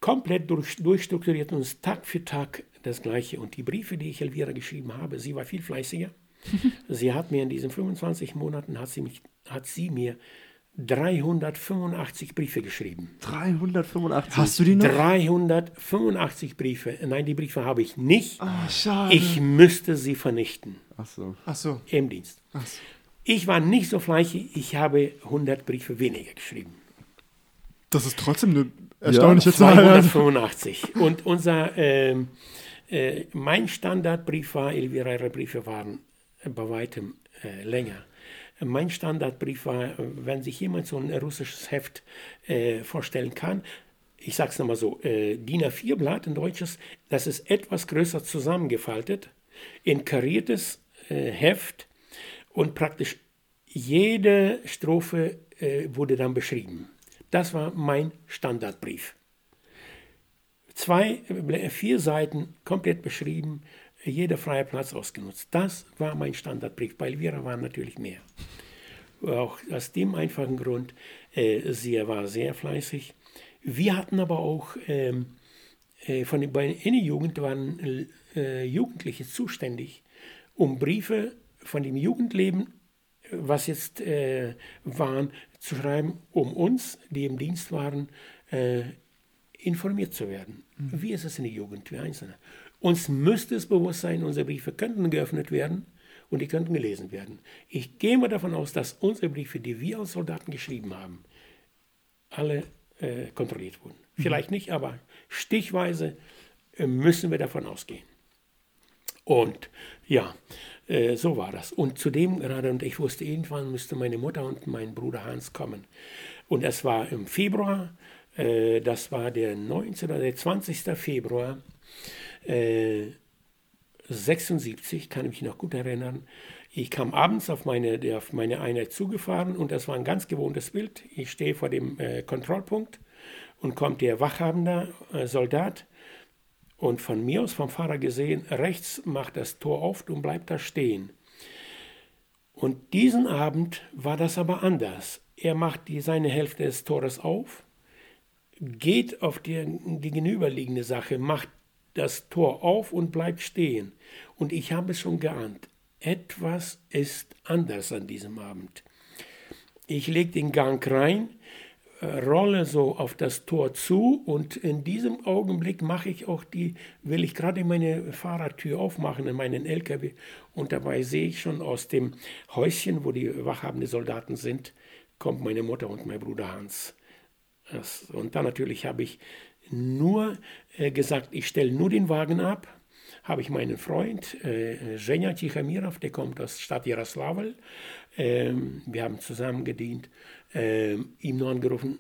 komplett durch, durchstrukturiert und Tag für Tag das Gleiche. Und die Briefe, die ich Elvira geschrieben habe, sie war viel fleißiger. sie hat mir in diesen 25 Monaten, hat sie, mich, hat sie mir 385 Briefe geschrieben. 385? Hast du die noch? 385 Briefe. Nein, die Briefe habe ich nicht. Oh, schade. Ich müsste sie vernichten. Ach so. Ach so. Im Dienst. Ach so. Ich war nicht so fleißig, ich habe 100 Briefe weniger geschrieben. Das ist trotzdem eine erstaunliche ja, Zahl. 285. Und unser, äh, äh, mein Standardbrief war, ihre Briefe waren bei weitem äh, länger. Mein Standardbrief war, wenn sich jemand so ein russisches Heft äh, vorstellen kann, ich sage es nochmal so, äh, DIN A4-Blatt, ein deutsches, das ist etwas größer zusammengefaltet, in kariertes äh, Heft und praktisch jede Strophe wurde dann beschrieben. Das war mein Standardbrief. Zwei, äh, vier Seiten komplett beschrieben, jeder freie Platz ausgenutzt. Das war mein Standardbrief. Bei Elvira waren natürlich mehr. Auch aus dem einfachen Grund, äh, sie war sehr fleißig. Wir hatten aber auch, ähm, äh, von bei in der Jugend waren äh, Jugendliche zuständig, um Briefe von dem Jugendleben, was jetzt äh, waren, zu schreiben, um uns, die im Dienst waren, äh, informiert zu werden. Mhm. Wie ist es in der Jugend, wie Einzelne? Uns müsste es bewusst sein, unsere Briefe könnten geöffnet werden und die könnten gelesen werden. Ich gehe mal davon aus, dass unsere Briefe, die wir als Soldaten geschrieben haben, alle äh, kontrolliert wurden. Mhm. Vielleicht nicht, aber stichweise äh, müssen wir davon ausgehen. Und ja, äh, so war das. Und zudem gerade, und ich wusste, irgendwann müsste meine Mutter und mein Bruder Hans kommen. Und es war im Februar, äh, das war der 19. oder der 20. Februar äh, 76, kann ich mich noch gut erinnern. Ich kam abends auf meine, auf meine Einheit zugefahren und das war ein ganz gewohntes Bild. Ich stehe vor dem äh, Kontrollpunkt und kommt der wachhabende äh, Soldat und von mir aus vom Fahrer gesehen, rechts macht das Tor auf und bleibt da stehen. Und diesen Abend war das aber anders. Er macht die, seine Hälfte des Tores auf, geht auf die gegenüberliegende Sache, macht das Tor auf und bleibt stehen. Und ich habe es schon geahnt. Etwas ist anders an diesem Abend. Ich lege den Gang rein, rolle so auf das Tor zu und in diesem Augenblick mache ich auch die, will ich gerade meine Fahrradtür aufmachen in meinen LKW und dabei sehe ich schon aus dem Häuschen, wo die wachhabenden Soldaten sind, kommt meine Mutter und mein Bruder Hans. Das, und dann natürlich habe ich nur äh, gesagt, ich stelle nur den Wagen ab. Habe ich meinen Freund äh, Zhenya Tichamirov, der kommt aus Stadt Jaroslawl. Ähm, wir haben zusammen gedient. Ähm, ihm nur angerufen,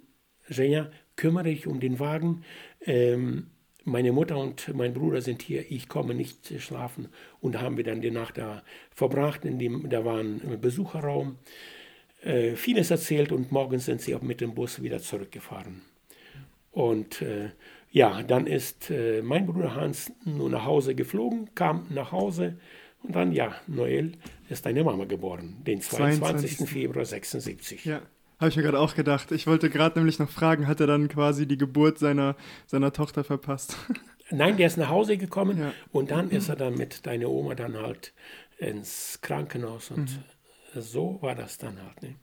Zhenya, kümmere dich um den Wagen. Ähm, meine Mutter und mein Bruder sind hier, ich komme nicht schlafen. Und da haben wir dann die Nacht da verbracht, in dem, da war ein Besucherraum, äh, vieles erzählt und morgens sind sie auch mit dem Bus wieder zurückgefahren. Und äh, ja, dann ist äh, mein Bruder Hans nur nach Hause geflogen, kam nach Hause und dann, ja, Noel ist deine Mama geboren, den 22. 22. Februar 76. Ja. Habe ich mir gerade auch gedacht. Ich wollte gerade nämlich noch fragen, hat er dann quasi die Geburt seiner, seiner Tochter verpasst? Nein, der ist nach Hause gekommen ja. und dann ist er dann mit deiner Oma dann halt ins Krankenhaus und mhm. so war das dann halt. Ne?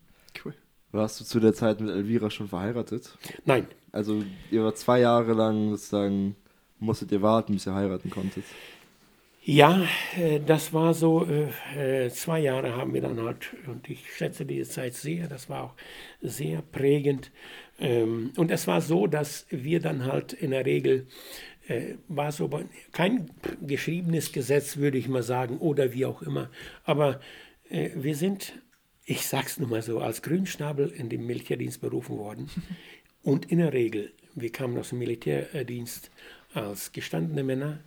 Cool. Warst du zu der Zeit mit Elvira schon verheiratet? Nein. Also ihr war zwei Jahre lang sozusagen, musstet ihr warten, bis ihr heiraten konntet? Ja, äh, das war so, äh, äh, zwei Jahre haben wir dann halt, und ich schätze diese Zeit sehr, das war auch sehr prägend. Ähm, und es war so, dass wir dann halt in der Regel, war so kein geschriebenes Gesetz, würde ich mal sagen, oder wie auch immer, aber wir sind, ich sag's nur mal so, als Grünschnabel in den Militärdienst berufen worden. Und in der Regel, wir kamen aus dem Militärdienst als gestandene Männer,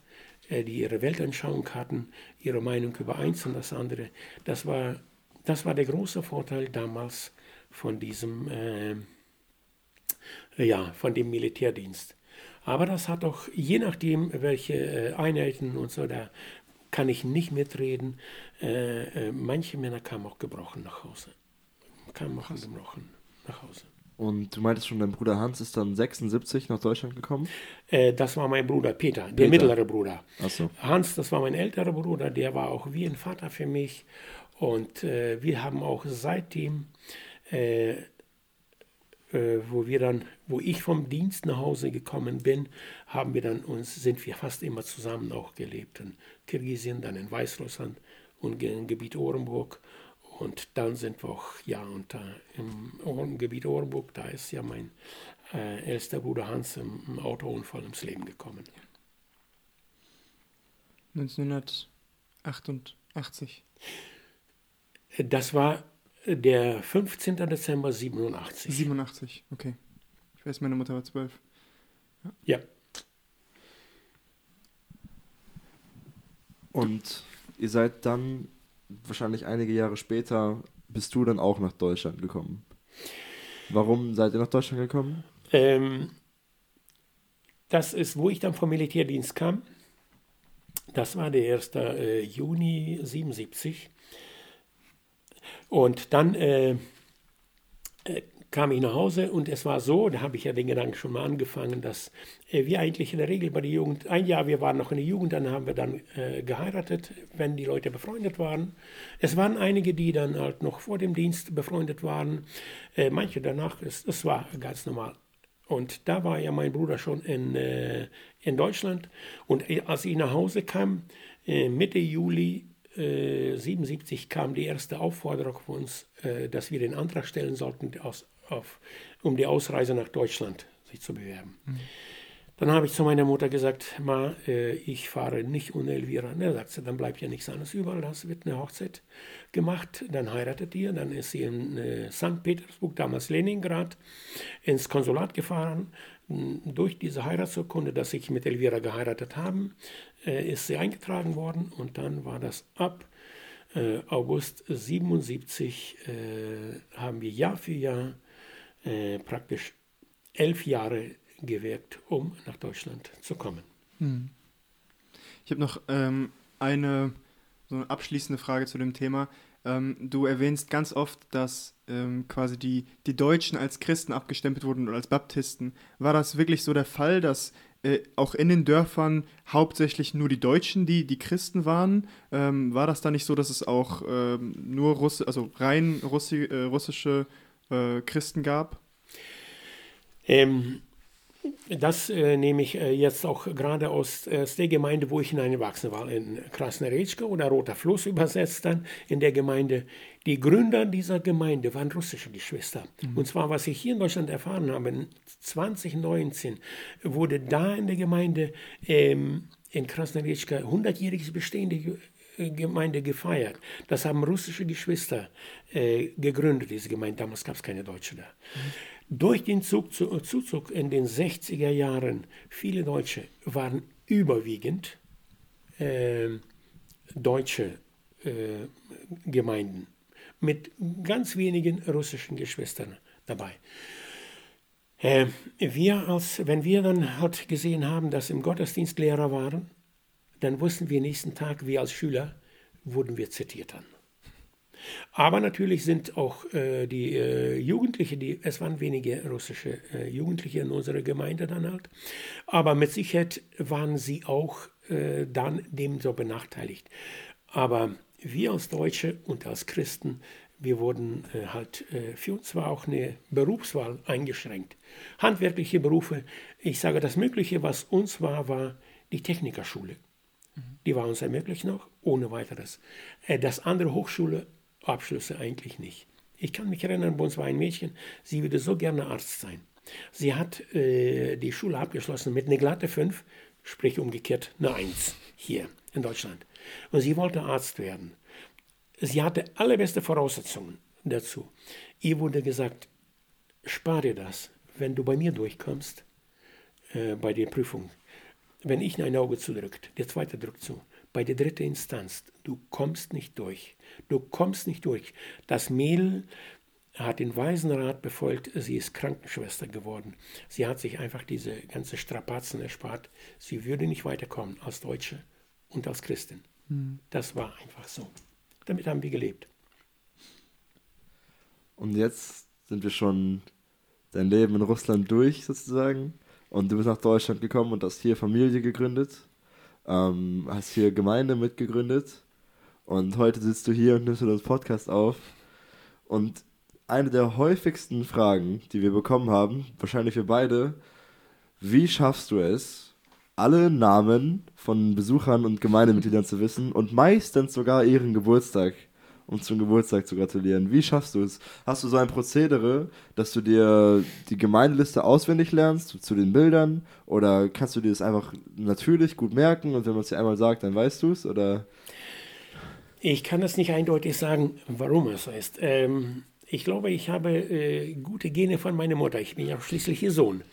die ihre Weltanschauung hatten, ihre Meinung über eins und das andere. Das war, das war der große Vorteil damals von diesem, äh, ja, von dem Militärdienst. Aber das hat auch, je nachdem, welche äh, Einheiten und so, da kann ich nicht mitreden. Äh, äh, manche Männer kamen auch gebrochen nach Hause. Kamen auch gebrochen nach Hause. Und du meintest schon, dein Bruder Hans ist dann 76 nach Deutschland gekommen? Äh, das war mein Bruder Peter, der Peter. mittlere Bruder. So. Hans, das war mein älterer Bruder, der war auch wie ein Vater für mich. Und äh, wir haben auch seitdem, äh, äh wo wir dann, wo ich vom Dienst nach Hause gekommen bin, haben wir dann uns, sind wir fast immer zusammen auch gelebt. In Kirgisien, dann in Weißrussland und im Gebiet Orenburg. Und dann sind wir auch, ja, und im Ohrengebiet Ohrenburg, da ist ja mein äh, ältester Bruder Hans im, im Autounfall ums Leben gekommen. 1988. Das war der 15. Dezember 87. 87, okay. Ich weiß, meine Mutter war zwölf. Ja. ja. Und ihr seid dann wahrscheinlich einige Jahre später bist du dann auch nach Deutschland gekommen. Warum seid ihr nach Deutschland gekommen? Ähm, das ist, wo ich dann vom Militärdienst kam. Das war der 1. Äh, Juni 77. Und dann äh, äh, kam ich nach Hause und es war so, da habe ich ja den Gedanken schon mal angefangen, dass äh, wir eigentlich in der Regel bei der Jugend, ein Jahr, wir waren noch in der Jugend, dann haben wir dann äh, geheiratet, wenn die Leute befreundet waren. Es waren einige, die dann halt noch vor dem Dienst befreundet waren, äh, manche danach, es, es war ganz normal. Und da war ja mein Bruder schon in, äh, in Deutschland und äh, als ich nach Hause kam, äh, Mitte Juli 77 kam die erste Aufforderung von uns, dass wir den Antrag stellen sollten aus auf, um die Ausreise nach Deutschland sich zu bewerben. Mhm. Dann habe ich zu meiner Mutter gesagt, Ma, äh, ich fahre nicht ohne Elvira. Na, sagt sie, dann bleibt ja nichts anderes überall. Das wird eine Hochzeit gemacht, dann heiratet ihr, dann ist sie in äh, St. Petersburg, damals Leningrad, ins Konsulat gefahren. Durch diese Heiratsurkunde, dass ich mit Elvira geheiratet habe, äh, ist sie eingetragen worden und dann war das ab äh, August 77 äh, haben wir Jahr für Jahr äh, praktisch elf Jahre gewirkt, um nach Deutschland zu kommen. Hm. Ich habe noch ähm, eine, so eine abschließende Frage zu dem Thema. Ähm, du erwähnst ganz oft, dass ähm, quasi die, die Deutschen als Christen abgestempelt wurden oder als Baptisten. War das wirklich so der Fall, dass äh, auch in den Dörfern hauptsächlich nur die Deutschen, die die Christen waren? Ähm, war das da nicht so, dass es auch ähm, nur Russ also rein Russi äh, russische äh, Christen gab? Ähm, das äh, nehme ich äh, jetzt auch gerade aus, äh, aus, der Gemeinde, wo ich hineingewachsen war, in Krasneretschka oder Roter Fluss übersetzt dann in der Gemeinde. Die Gründer dieser Gemeinde waren russische Geschwister. Mhm. Und zwar, was ich hier in Deutschland erfahren habe, 2019 wurde da in der Gemeinde ähm, in Krasneretschka 100-jähriges bestehende Gemeinde gefeiert. Das haben russische Geschwister äh, gegründet, diese Gemeinde. Damals gab es keine Deutsche da. Mhm. Durch den Zuzug in den 60er Jahren, viele Deutsche waren überwiegend äh, deutsche äh, Gemeinden mit ganz wenigen russischen Geschwistern dabei. Äh, wir als, wenn wir dann halt gesehen haben, dass im Gottesdienst Lehrer waren, dann wussten wir nächsten Tag, wir als Schüler, wurden wir zitiert dann. Aber natürlich sind auch äh, die äh, Jugendlichen, die, es waren wenige russische äh, Jugendliche in unserer Gemeinde dann halt, aber mit Sicherheit waren sie auch äh, dann dem so benachteiligt. Aber wir als Deutsche und als Christen, wir wurden äh, halt, äh, für uns war auch eine Berufswahl eingeschränkt. Handwerkliche Berufe, ich sage, das Mögliche, was uns war, war die Technikerschule. Die war uns ermöglicht noch, ohne weiteres. das andere Hochschule Abschlüsse eigentlich nicht. Ich kann mich erinnern, bei uns war ein Mädchen, sie würde so gerne Arzt sein. Sie hat äh, die Schule abgeschlossen mit einer glatte 5, sprich umgekehrt eine 1 hier in Deutschland. Und sie wollte Arzt werden. Sie hatte allerbeste Voraussetzungen dazu. Ihr wurde gesagt, spar dir das, wenn du bei mir durchkommst, äh, bei der Prüfung. Wenn ich ein Auge zudrückt, der zweite drückt zu. Bei der dritten Instanz, du kommst nicht durch. Du kommst nicht durch. Das Mädel hat den Waisenrat befolgt, sie ist Krankenschwester geworden. Sie hat sich einfach diese ganze Strapazen erspart. Sie würde nicht weiterkommen als Deutsche und als Christin. Mhm. Das war einfach so. Damit haben wir gelebt. Und jetzt sind wir schon dein Leben in Russland durch, sozusagen. Und du bist nach Deutschland gekommen und hast hier Familie gegründet. Ähm, hast hier Gemeinde mitgegründet. Und heute sitzt du hier und nimmst du das Podcast auf. Und eine der häufigsten Fragen, die wir bekommen haben, wahrscheinlich für beide, wie schaffst du es, alle Namen von Besuchern und Gemeindemitgliedern zu wissen und meistens sogar ihren Geburtstag, um zum Geburtstag zu gratulieren. Wie schaffst du es? Hast du so ein Prozedere, dass du dir die Gemeindeliste auswendig lernst zu den Bildern oder kannst du dir das einfach natürlich gut merken und wenn man es dir einmal sagt, dann weißt du es oder ich kann es nicht eindeutig sagen, warum es so ist. Ähm, ich glaube, ich habe äh, gute Gene von meiner Mutter. Ich bin ja schließlich ihr Sohn.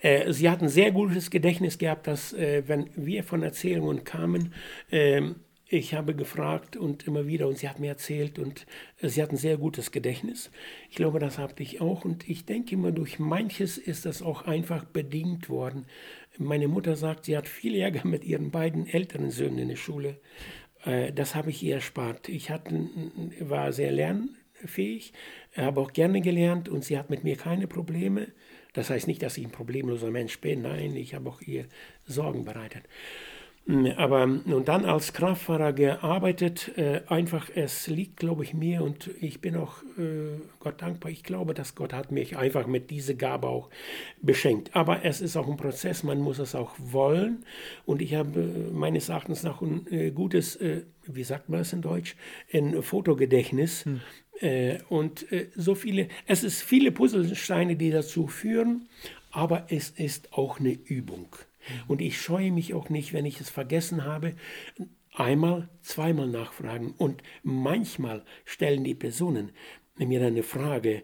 Äh, sie hat ein sehr gutes Gedächtnis gehabt, dass, äh, wenn wir von Erzählungen kamen, ähm, ich habe gefragt und immer wieder und sie hat mir erzählt und äh, sie hat ein sehr gutes Gedächtnis. Ich glaube, das habe ich auch und ich denke immer, durch manches ist das auch einfach bedingt worden. Meine Mutter sagt, sie hat viel Ärger mit ihren beiden älteren Söhnen in der Schule äh, das habe ich ihr erspart. Ich hatte, war sehr lernfähig, habe auch gerne gelernt und sie hat mit mir keine Probleme. Das heißt nicht, dass ich ein problemloser Mensch bin. Nein, ich habe auch ihr Sorgen bereitet. Hm, aber und dann als Kraftfahrer gearbeitet, äh, einfach, es liegt, glaube ich, mir und ich bin auch äh, Gott dankbar. Ich glaube, dass Gott hat mich einfach mit dieser Gabe auch beschenkt. Aber es ist auch ein Prozess, man muss es auch wollen. Und ich habe äh, meines Erachtens nach ein gutes, wie sagt man es in Deutsch, ein Fotogedächtnis. Hm. Und so viele, es ist viele Puzzlesteine, die dazu führen, aber es ist auch eine Übung. Und ich scheue mich auch nicht, wenn ich es vergessen habe, einmal, zweimal nachfragen. Und manchmal stellen die Personen mir eine Frage,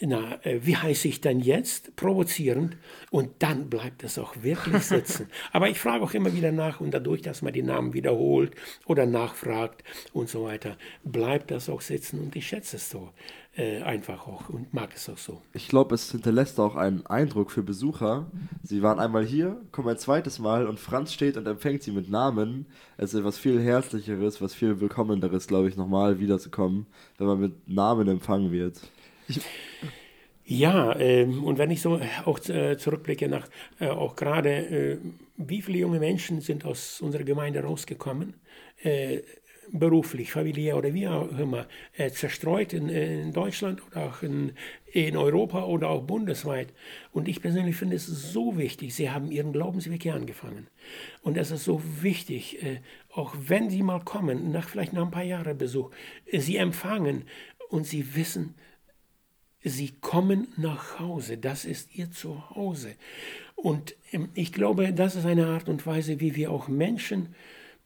na, äh, wie heiße ich denn jetzt? Provozierend. Und dann bleibt es auch wirklich sitzen. Aber ich frage auch immer wieder nach und dadurch, dass man die Namen wiederholt oder nachfragt und so weiter, bleibt das auch sitzen und ich schätze es so äh, einfach auch und mag es auch so. Ich glaube, es hinterlässt auch einen Eindruck für Besucher. Sie waren einmal hier, kommen ein zweites Mal und Franz steht und empfängt sie mit Namen. Es ist etwas viel Herzlicheres, was viel Willkommeneres, glaube ich, nochmal wiederzukommen, wenn man mit Namen empfangen wird. Ich ja, ähm, und wenn ich so auch äh, zurückblicke nach äh, auch gerade, äh, wie viele junge Menschen sind aus unserer Gemeinde rausgekommen, äh, beruflich, familiär oder wie auch immer, äh, zerstreut in, in, Deutschland oder auch in, in Europa oder auch bundesweit. Und ich persönlich finde es so wichtig, sie haben ihren Glaubensweg hier angefangen. Und es ist so wichtig, äh, auch wenn sie mal kommen, nach vielleicht nach ein paar Jahren Besuch, sie empfangen und sie wissen, Sie kommen nach Hause, das ist ihr Zuhause. Und ähm, ich glaube, das ist eine Art und Weise, wie wir auch Menschen,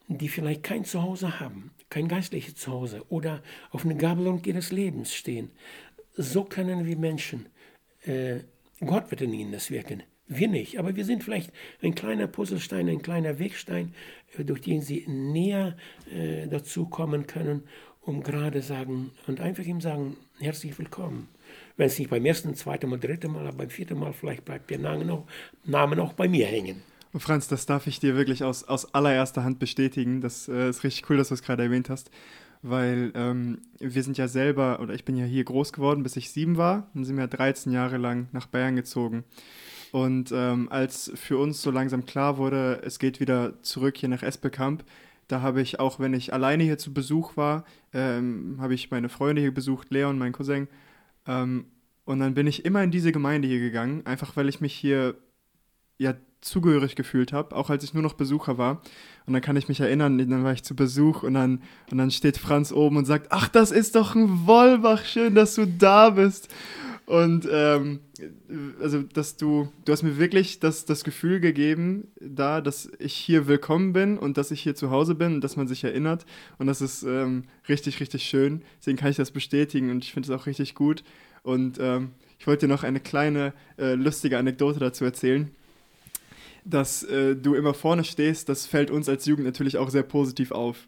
die vielleicht kein Zuhause haben, kein geistliches Zuhause oder auf einer Gabelung ihres Lebens stehen, so können wir Menschen Äh, Gott wird in ihnen das wirken. Wir nicht, aber wir sind vielleicht ein kleiner Puzzlestein, ein kleiner Wegstein, äh, durch den sie näher äh, dazu kommen können, um gerade sagen und einfach ihm sagen, herzlich willkommen. Wenn es nicht beim ersten, zweiten Mal, dritten Mal, aber beim vierten Mal, vielleicht bleibt der Name auch, Name auch bei mir hängen. Franz, das darf ich dir wirklich aus, aus allererster Hand bestätigen. Das äh, ist richtig cool, dass du es gerade erwähnt hast. Weil ähm, wir sind ja selber, oder ich bin ja hier groß geworden, bis ich sieben war. Dann sind wir 13 Jahre lang nach Bayern gezogen. Und ähm, als für uns so langsam klar wurde, es geht wieder zurück hier nach Espelkamp, da habe ich, auch wenn ich alleine hier zu Besuch war, ähm, habe ich meine Freunde hier besucht, Leon, mein Cousin. Ähm, und dann bin ich immer in diese Gemeinde hier gegangen, einfach weil ich mich hier ja zugehörig gefühlt habe, auch als ich nur noch Besucher war. Und dann kann ich mich erinnern, dann war ich zu Besuch und dann, und dann steht Franz oben und sagt, ach, das ist doch ein Wollbach, schön, dass du da bist. Und ähm, also, dass du, du hast mir wirklich das, das Gefühl gegeben, da, dass ich hier willkommen bin und dass ich hier zu Hause bin und dass man sich erinnert. Und das ist ähm, richtig, richtig schön. Deswegen kann ich das bestätigen und ich finde es auch richtig gut. Und ähm, ich wollte dir noch eine kleine äh, lustige Anekdote dazu erzählen dass äh, du immer vorne stehst, das fällt uns als Jugend natürlich auch sehr positiv auf.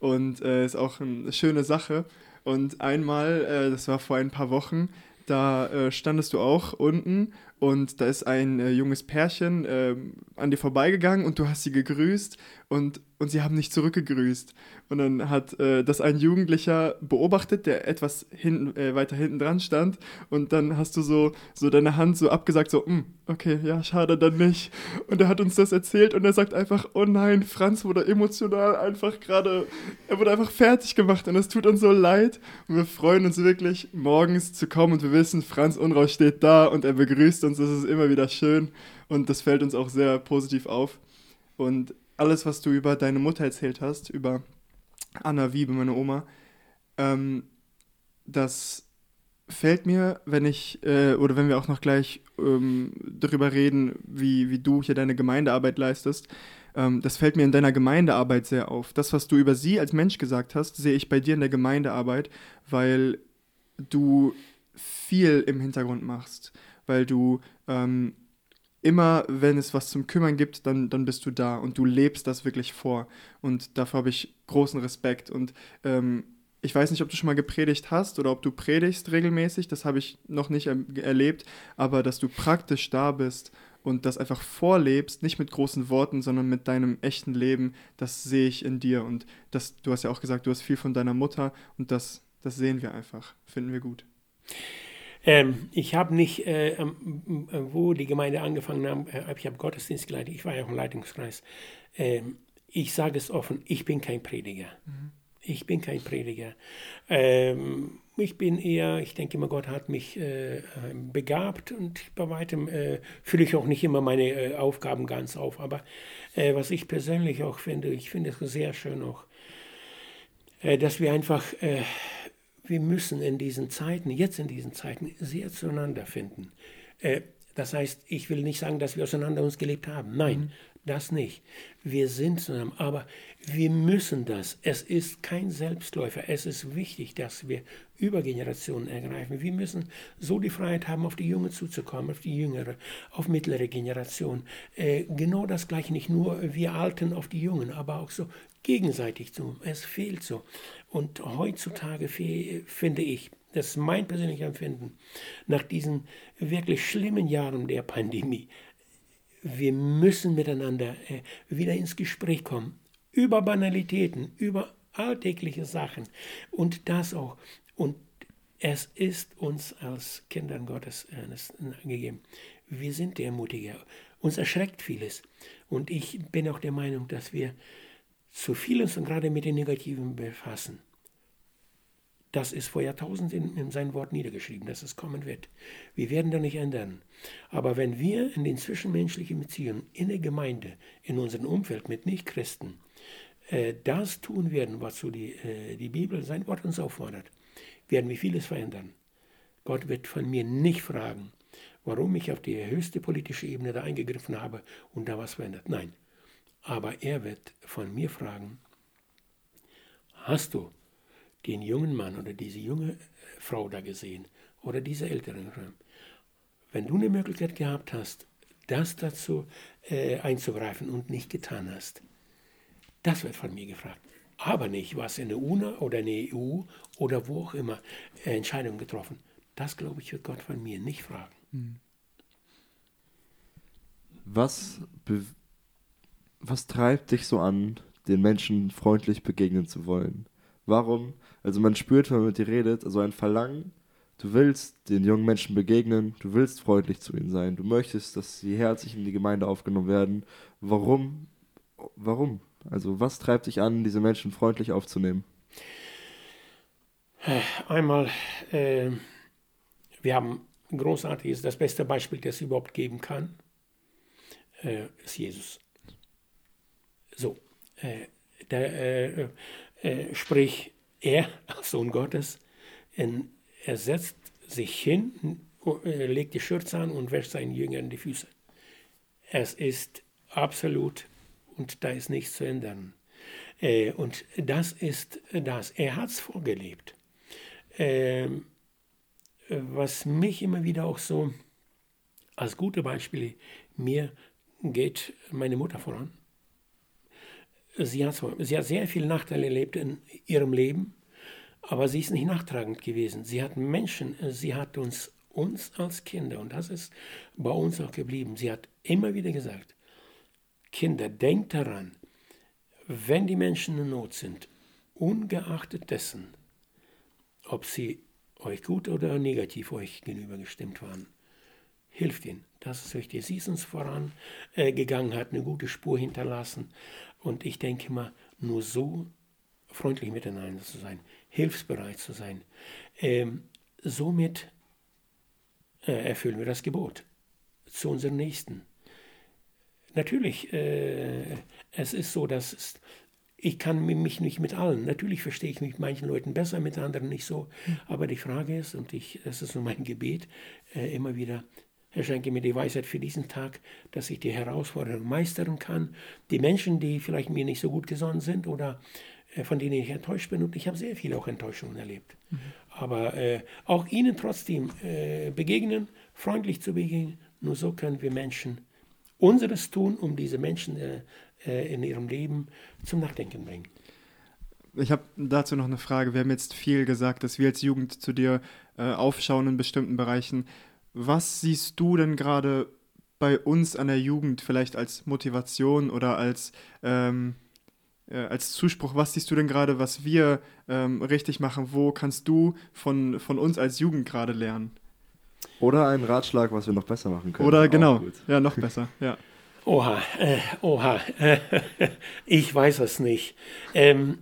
Und äh, ist auch eine schöne Sache. Und einmal, äh, das war vor ein paar Wochen, da äh, standest du auch unten und da ist ein äh, junges Pärchen äh, an dir vorbeigegangen und du hast sie gegrüßt und, und sie haben nicht zurückgegrüßt. Und dann hat äh, das ein Jugendlicher beobachtet, der etwas hinten, äh, weiter hinten dran stand. Und dann hast du so, so deine Hand so abgesagt, so, hm, okay, ja, schade, dann nicht. Und er hat uns das erzählt und er sagt einfach, oh nein, Franz wurde emotional einfach gerade, er wurde einfach fertig gemacht und es tut uns so leid. Und wir freuen uns wirklich, morgens zu kommen und wir wissen, Franz Unraus steht da und er begrüßt uns. Das ist immer wieder schön und das fällt uns auch sehr positiv auf. Und alles, was du über deine Mutter erzählt hast, über Anna Wiebe, meine Oma, ähm, das fällt mir, wenn ich, äh, oder wenn wir auch noch gleich ähm, darüber reden, wie, wie du hier deine Gemeindearbeit leistest, ähm, das fällt mir in deiner Gemeindearbeit sehr auf. Das, was du über sie als Mensch gesagt hast, sehe ich bei dir in der Gemeindearbeit, weil du viel im Hintergrund machst, weil du ähm, immer, wenn es was zum Kümmern gibt, dann, dann bist du da und du lebst das wirklich vor. Und dafür habe ich großen Respekt. Und ähm, ich weiß nicht, ob du schon mal gepredigt hast oder ob du predigst regelmäßig, das habe ich noch nicht er erlebt, aber dass du praktisch da bist und das einfach vorlebst, nicht mit großen Worten, sondern mit deinem echten Leben, das sehe ich in dir. Und das, du hast ja auch gesagt, du hast viel von deiner Mutter und das, das sehen wir einfach, finden wir gut. Ähm, ich habe nicht, äh, wo die Gemeinde angefangen hat, äh, ich habe Gottesdienst geleitet, ich war ja auch im Leitungskreis. Ähm, ich sage es offen, ich bin kein Prediger. Mhm. Ich bin kein Prediger. Ähm, ich bin eher, ich denke immer, Gott hat mich äh, begabt und bei weitem äh, fülle ich auch nicht immer meine äh, Aufgaben ganz auf. Aber äh, was ich persönlich auch finde, ich finde es sehr schön auch, äh, dass wir einfach wir müssen in diesen Zeiten, jetzt in diesen Zeiten, sehr zueinander finden. Äh, das heißt, ich will nicht sagen, dass wir auseinander uns gelebt haben. Nein, mhm. das nicht. Wir sind zusammen, aber wir müssen das. Es ist kein Selbstläufer. Es ist wichtig, dass wir über Generationen ergreifen. Wir müssen so die Freiheit haben, auf die Junge zuzukommen, auf die jüngere, auf mittlere Generation. Äh, genau das gleiche, nicht nur wir Alten auf die Jungen, aber auch so gegenseitig zu. Es fehlt so. Und heutzutage finde ich, das ist mein persönliches Empfinden, nach diesen wirklich schlimmen Jahren der Pandemie, wir müssen miteinander äh, wieder ins Gespräch kommen, über Banalitäten, über alltägliche Sachen und das auch. Und es ist uns als Kindern Gottes äh, gegeben. Wir sind der Mutiger. Uns erschreckt vieles. Und ich bin auch der Meinung, dass wir zu vieles und gerade mit den Negativen befassen. Das ist vor Jahrtausenden in, in sein Wort niedergeschrieben, dass es kommen wird. Wir werden da nicht ändern. Aber wenn wir in den zwischenmenschlichen Beziehungen, in der Gemeinde, in unserem Umfeld mit Nichtchristen, äh, das tun werden, so die, äh, die Bibel, sein Wort uns auffordert, werden wir vieles verändern. Gott wird von mir nicht fragen, warum ich auf die höchste politische Ebene da eingegriffen habe und da was verändert. Nein, aber er wird von mir fragen, hast du den jungen Mann oder diese junge Frau da gesehen oder diese ältere Frau? wenn du eine Möglichkeit gehabt hast, das dazu äh, einzugreifen und nicht getan hast. Das wird von mir gefragt. Aber nicht, was in der UNA oder in der EU oder wo auch immer äh, Entscheidungen getroffen. Das, glaube ich, wird Gott von mir nicht fragen. Was, was treibt dich so an, den Menschen freundlich begegnen zu wollen? Warum? Also man spürt, wenn man mit dir redet, also ein Verlangen, du willst den jungen Menschen begegnen, du willst freundlich zu ihnen sein, du möchtest, dass sie herzlich in die Gemeinde aufgenommen werden. Warum? Warum? Also was treibt dich an, diese Menschen freundlich aufzunehmen? Einmal, äh, wir haben großartiges, das beste Beispiel, das es überhaupt geben kann, äh, ist Jesus. So, äh, der, äh, äh, sprich, er, Sohn Gottes, in, er setzt sich hin, legt die Schürze an und wäscht seinen Jüngern die Füße. Es ist absolut und da ist nichts zu ändern. Und das ist das. Er hat es vorgelebt. Ähm, was mich immer wieder auch so als gute Beispiele, mir geht meine Mutter voran. Sie hat, sie hat sehr viele Nachteile erlebt in ihrem Leben, aber sie ist nicht nachtragend gewesen. Sie hat Menschen, sie hat uns, uns als Kinder, und das ist bei uns auch geblieben, sie hat immer wieder gesagt, Kinder, denkt daran, wenn die Menschen in Not sind, ungeachtet dessen, ob sie euch gut oder negativ euch gegenüber gestimmt waren, hilft ihnen. Das ist wichtig. Sie ist uns vorangegangen, äh, hat eine gute Spur hinterlassen. Und ich denke mal, nur so freundlich miteinander zu sein, hilfsbereit zu sein, ähm, somit äh, erfüllen wir das Gebot zu unseren Nächsten natürlich, äh, es ist so, dass es, ich kann mich nicht mit allen, natürlich verstehe ich mich mit manchen Leuten besser, mit anderen nicht so. Mhm. Aber die Frage ist, und ich, das ist so mein Gebet, äh, immer wieder, Herr, schenke mir die Weisheit für diesen Tag, dass ich die Herausforderung meistern kann. Die Menschen, die vielleicht mir nicht so gut gesonnen sind oder äh, von denen ich enttäuscht bin, und ich habe sehr viele auch Enttäuschungen erlebt. Mhm. Aber äh, auch ihnen trotzdem äh, begegnen, freundlich zu begegnen, nur so können wir Menschen unseres tun, um diese Menschen äh, äh, in ihrem Leben zum Nachdenken bringen. Ich habe dazu noch eine Frage. Wir haben jetzt viel gesagt, dass wir als Jugend zu dir äh, aufschauen in bestimmten Bereichen. Was siehst du denn gerade bei uns an der Jugend vielleicht als Motivation oder als, ähm, äh, als Zuspruch? Was siehst du denn gerade, was wir ähm, richtig machen? Wo kannst du von, von uns als Jugend gerade lernen? Oder ein Ratschlag, was wir noch besser machen können. Oder genau, ja, noch besser, ja. Oha, äh, oha, äh, ich weiß es nicht. Ähm,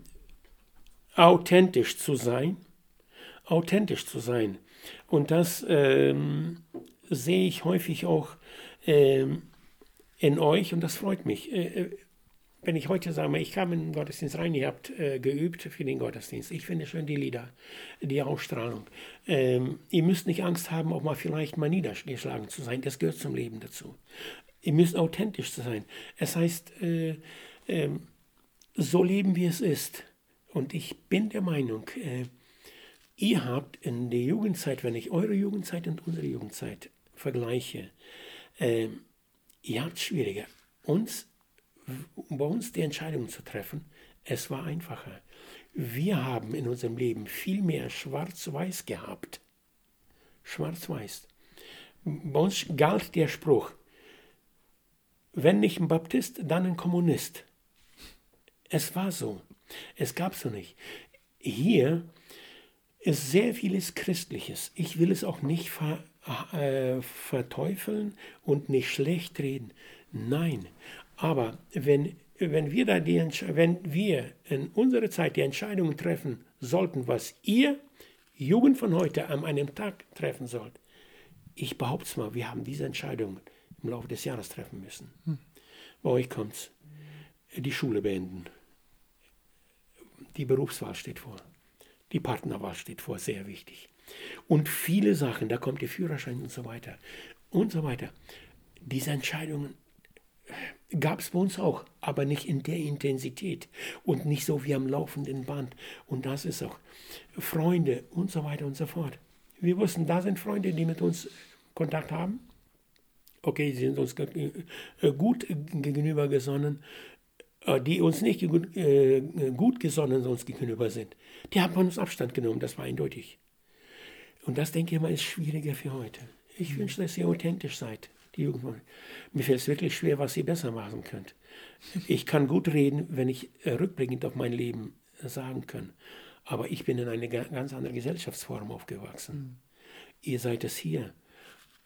authentisch zu sein, authentisch zu sein. Und das ähm, sehe ich häufig auch ähm, in euch und das freut mich. Äh, äh wenn ich heute sage, ich kam in den Gottesdienst rein, ihr habt äh, geübt für den Gottesdienst. Ich finde schön die Lieder, die Ausstrahlung. Ähm, ihr müsst nicht Angst haben, auch mal vielleicht mal niedergeschlagen zu sein. Das gehört zum Leben dazu. Ihr müsst authentisch sein. Es heißt, äh, äh, so leben, wie es ist. Und ich bin der Meinung, äh, ihr habt in der Jugendzeit, wenn ich eure Jugendzeit und unsere Jugendzeit vergleiche, ähm, ihr habt es schwieriger. Uns bei uns die Entscheidung zu treffen, es war einfacher. Wir haben in unserem Leben viel mehr Schwarz-Weiß gehabt. Schwarz-Weiß. Bei uns galt der Spruch, wenn nicht ein Baptist, dann ein Kommunist. Es war so. Es gab so nicht. Hier ist sehr vieles Christliches. Ich will es auch nicht ver, äh, verteufeln und nicht schlecht reden. Nein, aber wenn, wenn, wir da die, wenn wir in unserer Zeit die Entscheidungen treffen sollten, was ihr Jugend von heute an einem Tag treffen sollt, ich behaupte es mal, wir haben diese Entscheidungen im Laufe des Jahres treffen müssen. Hm. Bei euch kommt es. Die Schule beenden. Die Berufswahl steht vor. Die Partnerwahl steht vor, sehr wichtig. Und viele Sachen, da kommt der Führerschein und so weiter. Und so weiter. Diese Entscheidungen gab es bei uns auch, aber nicht in der Intensität und nicht so wie am laufenden Band. Und das ist auch Freunde und so weiter und so fort. Wir wussten, da sind Freunde, die mit uns Kontakt haben. Okay, sie sind uns äh, gut gegenüber gesonnen. Äh, die uns nicht gut, äh, gut gesonnen uns gegenüber sind. Die haben von uns Abstand genommen, das war eindeutig. Und das, denke ich mal, ist schwieriger für heute. Ich mhm. wünsche, dass ihr authentisch seid. Die Jugend. Mir fällt es wirklich schwer, was ihr besser machen könnt. Ich kann gut reden, wenn ich rückblickend auf mein Leben sagen kann. Aber ich bin in einer ganz anderen Gesellschaftsform aufgewachsen. Mhm. Ihr seid es hier.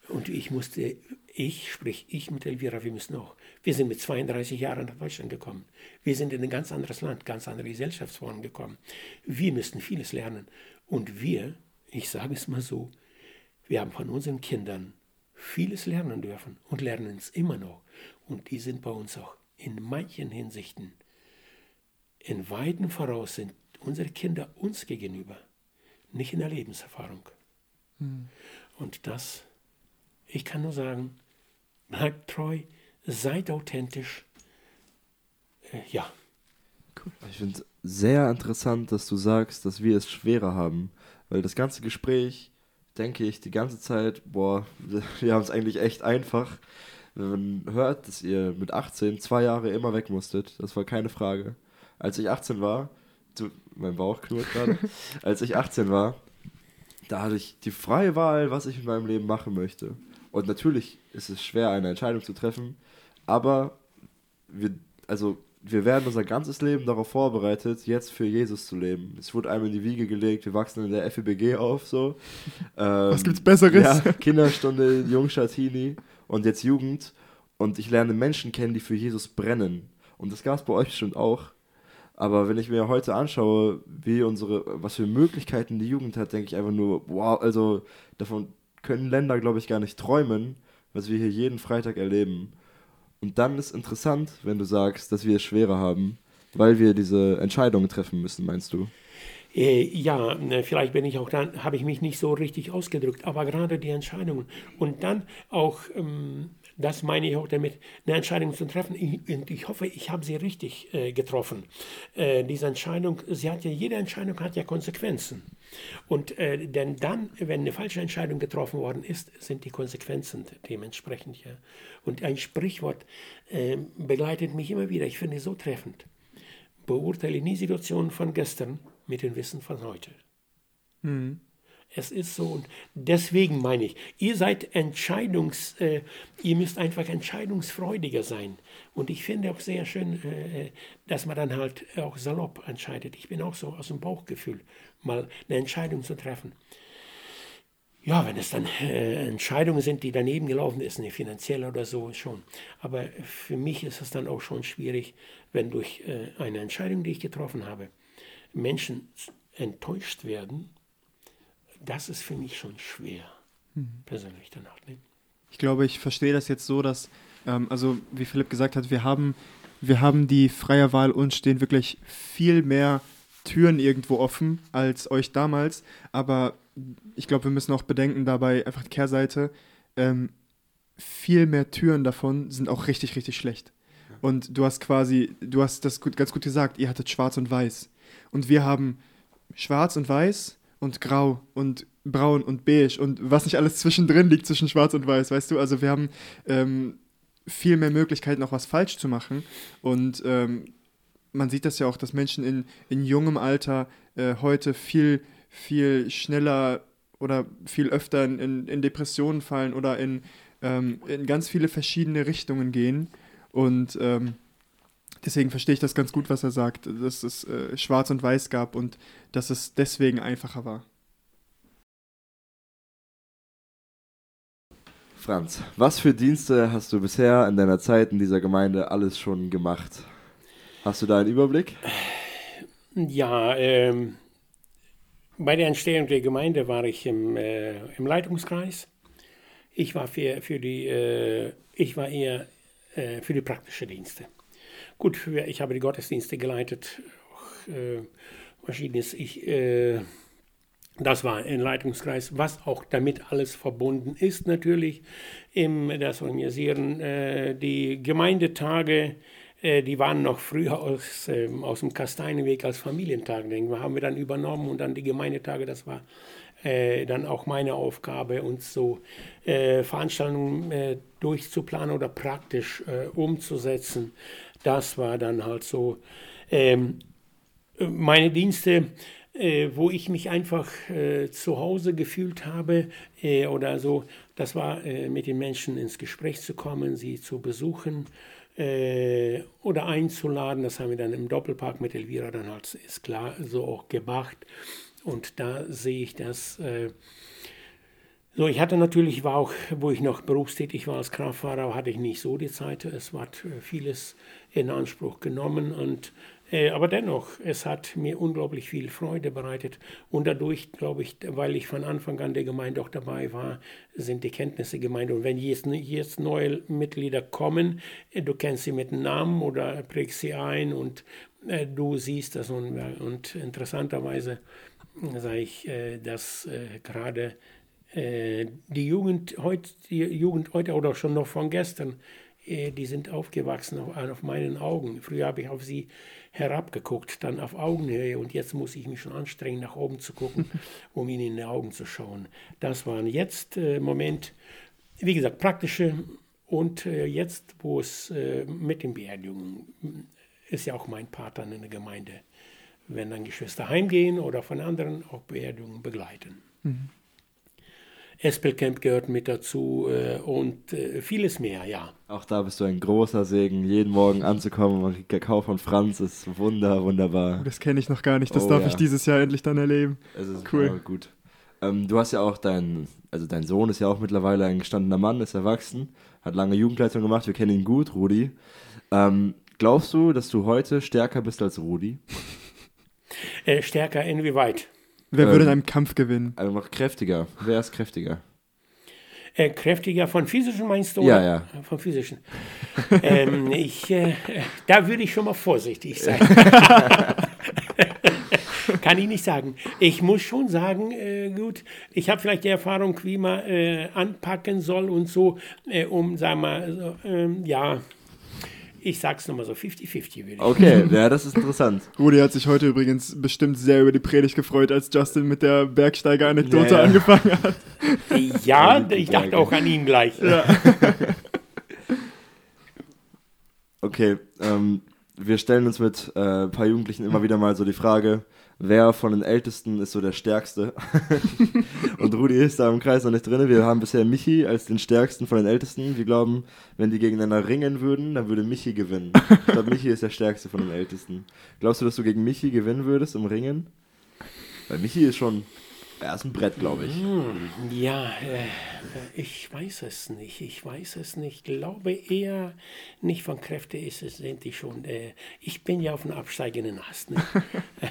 Und ich musste, ich, sprich ich mit Elvira, wir müssen auch. Wir sind mit 32 Jahren nach Deutschland gekommen. Wir sind in ein ganz anderes Land, ganz andere Gesellschaftsformen gekommen. Wir müssten vieles lernen. Und wir, ich sage es mal so, wir haben von unseren Kindern vieles lernen dürfen und lernen es immer noch. Und die sind bei uns auch in manchen Hinsichten in weiten Voraus sind unsere Kinder uns gegenüber, nicht in der Lebenserfahrung. Mhm. Und das, ich kann nur sagen, bleibt treu, seid authentisch. Äh, ja. Cool. Ich finde es sehr interessant, dass du sagst, dass wir es schwerer haben, weil das ganze Gespräch, denke ich, die ganze Zeit, boah, wir haben es eigentlich echt einfach. Wenn man hört, dass ihr mit 18 zwei Jahre immer weg musstet, das war keine Frage. Als ich 18 war, du, mein Bauch knurrt gerade, als ich 18 war, da hatte ich die freie Wahl, was ich in meinem Leben machen möchte. Und natürlich ist es schwer, eine Entscheidung zu treffen, aber wir, also wir werden unser ganzes Leben darauf vorbereitet, jetzt für Jesus zu leben. Es wurde einmal in die Wiege gelegt, wir wachsen in der FEBG auf, so. Ähm, Was gibt's Besseres? Ja, Kinderstunde, Jungschatini und jetzt Jugend. Und ich lerne Menschen kennen, die für Jesus brennen. Und das gab es bei euch bestimmt auch. Aber wenn ich mir heute anschaue, wie unsere, was für Möglichkeiten die Jugend hat, denke ich einfach nur, wow, also davon können Länder, glaube ich, gar nicht träumen, was wir hier jeden Freitag erleben. Und dann ist interessant, wenn du sagst, dass wir es schwerer haben, weil wir diese Entscheidungen treffen müssen, meinst du? Äh, ja, ne, vielleicht bin ich auch dann, habe ich mich nicht so richtig ausgedrückt, aber gerade die Entscheidungen und dann auch ähm, das meine ich auch damit, eine Entscheidung zu treffen. Und ich hoffe, ich habe sie richtig äh, getroffen. Äh, diese Entscheidung, sie hat ja, jede Entscheidung hat ja Konsequenzen. Und äh, denn dann, wenn eine falsche Entscheidung getroffen worden ist, sind die Konsequenzen dementsprechend. Ja. Und ein Sprichwort äh, begleitet mich immer wieder. Ich finde es so treffend. Beurteile nie Situationen von gestern mit dem Wissen von heute. Mhm. Es ist so und deswegen meine ich, ihr seid Entscheidungs, äh, ihr müsst einfach entscheidungsfreudiger sein. Und ich finde auch sehr schön, äh, dass man dann halt auch salopp entscheidet. Ich bin auch so aus dem Bauchgefühl, mal eine Entscheidung zu treffen. Ja, wenn es dann äh, Entscheidungen sind, die daneben gelaufen ist, eine finanzielle oder so, schon. Aber für mich ist es dann auch schon schwierig, wenn durch äh, eine Entscheidung, die ich getroffen habe, Menschen enttäuscht werden das ist für mich schon schwer, mhm. persönlich danach. Ne? Ich glaube, ich verstehe das jetzt so, dass, ähm, also wie Philipp gesagt hat, wir haben, wir haben die freie Wahl, uns stehen wirklich viel mehr Türen irgendwo offen als euch damals. Aber ich glaube, wir müssen auch bedenken dabei, einfach die Kehrseite, ähm, viel mehr Türen davon sind auch richtig, richtig schlecht. Und du hast quasi, du hast das gut, ganz gut gesagt, ihr hattet schwarz und weiß. Und wir haben schwarz und weiß und grau und braun und beige und was nicht alles zwischendrin liegt zwischen schwarz und weiß, weißt du? Also wir haben ähm, viel mehr Möglichkeiten, auch was falsch zu machen. Und ähm, man sieht das ja auch, dass Menschen in, in jungem Alter äh, heute viel, viel schneller oder viel öfter in, in Depressionen fallen oder in, ähm, in ganz viele verschiedene Richtungen gehen. Und ähm, deswegen verstehe ich das ganz gut, was er sagt, dass es äh, schwarz und weiß gab und dass es deswegen einfacher war. Franz, was für Dienste hast du bisher in deiner Zeit in dieser Gemeinde alles schon gemacht? Hast du da einen Überblick? Ja, ähm, bei der Entstehung der Gemeinde war ich im, äh, im Leitungskreis. Ich war für, für die, äh, ich war eher äh, für die praktischen Dienste. Gut, ich habe die Gottesdienste geleitet, äh, verschiedenes. Ich, äh, das war ein Leitungskreis, was auch damit alles verbunden ist, natürlich. Im, das Organisieren, äh, die Gemeindetage, äh, die waren noch früher aus, ähm, aus dem Kasteinenweg als Familientag. Den haben wir dann übernommen und dann die Gemeindetage, das war äh, dann auch meine Aufgabe, uns so äh, Veranstaltungen äh, durchzuplanen oder praktisch äh, umzusetzen. Das war dann halt so ähm, meine Dienste, äh, wo ich mich einfach äh, zu Hause gefühlt habe oder so. Das war mit den Menschen ins Gespräch zu kommen, sie zu besuchen oder einzuladen. Das haben wir dann im Doppelpark mit Elvira dann halt, ist klar, so auch gemacht. Und da sehe ich das. Äh, so, ich hatte natürlich, war auch, wo ich noch berufstätig war als Kraftfahrer, hatte ich nicht so die Zeit. Es äh, vieles in Anspruch genommen und äh, aber dennoch, es hat mir unglaublich viel Freude bereitet. Und dadurch, glaube ich, weil ich von Anfang an der Gemeinde auch dabei war, sind die Kenntnisse Gemeinde. Und wenn jetzt, jetzt neue Mitglieder kommen, äh, du kennst sie mit Namen oder prägst sie ein und äh, du siehst das. Und, und interessanterweise sage ich, äh, dass äh, gerade äh, die Jugend heute, die Jugend heute oder schon noch von gestern, die sind aufgewachsen auf, auf meinen Augen. Früher habe ich auf sie herabgeguckt, dann auf Augenhöhe und jetzt muss ich mich schon anstrengen, nach oben zu gucken, um ihnen in die Augen zu schauen. Das waren jetzt äh, Moment, wie gesagt, praktische und äh, jetzt, wo es äh, mit den Beerdigungen ist ja auch mein Partner in der Gemeinde wenn dann Geschwister heimgehen oder von anderen auch Beerdigungen begleiten. Mhm. Espelcamp gehört mit dazu äh, und äh, vieles mehr, ja. Auch da bist du ein großer Segen, jeden Morgen anzukommen. Kriegt Kakao von Franz, ist wunder, wunderbar. Das kenne ich noch gar nicht, das oh, darf ja. ich dieses Jahr endlich dann erleben. Es ist cool. gut. Ähm, du hast ja auch dein, also dein Sohn ist ja auch mittlerweile ein gestandener Mann, ist erwachsen, hat lange Jugendleitung gemacht, wir kennen ihn gut, Rudi. Ähm, glaubst du, dass du heute stärker bist als Rudi? Äh, stärker inwieweit? Wer ähm, würde in einem Kampf gewinnen? Also noch kräftiger. Wer ist kräftiger? Äh, kräftiger von physischen meinst du? Ja, ja. Von physischen. ähm, ich, äh, da würde ich schon mal vorsichtig sein. Kann ich nicht sagen. Ich muss schon sagen, äh, gut, ich habe vielleicht die Erfahrung, wie man äh, anpacken soll und so, äh, um, sagen wir mal, so, ähm, ja, ich sag's nochmal so, 50-50 würde ich Okay, ja, das ist interessant. Rudi hat sich heute übrigens bestimmt sehr über die Predigt gefreut, als Justin mit der Bergsteiger-Anekdote ja, angefangen hat. Ja, ich dachte auch an ihn gleich. Ja. okay, ähm, wir stellen uns mit äh, ein paar Jugendlichen immer wieder mal so die Frage, wer von den Ältesten ist so der Stärkste. und Rudi ist da im Kreis noch nicht drin. Wir haben bisher Michi als den Stärksten von den Ältesten. Wir glauben, wenn die gegeneinander ringen würden, dann würde Michi gewinnen. Ich glaube, Michi ist der Stärkste von den Ältesten. Glaubst du, dass du gegen Michi gewinnen würdest im Ringen? Weil Michi ist schon er ist ein Brett, glaube ich. Hm, ja, äh, ich weiß es nicht. Ich weiß es nicht. Ich glaube eher nicht von Kräfte ist es, sind die schon. Äh, ich bin ja auf einem absteigenden Ast. Ne?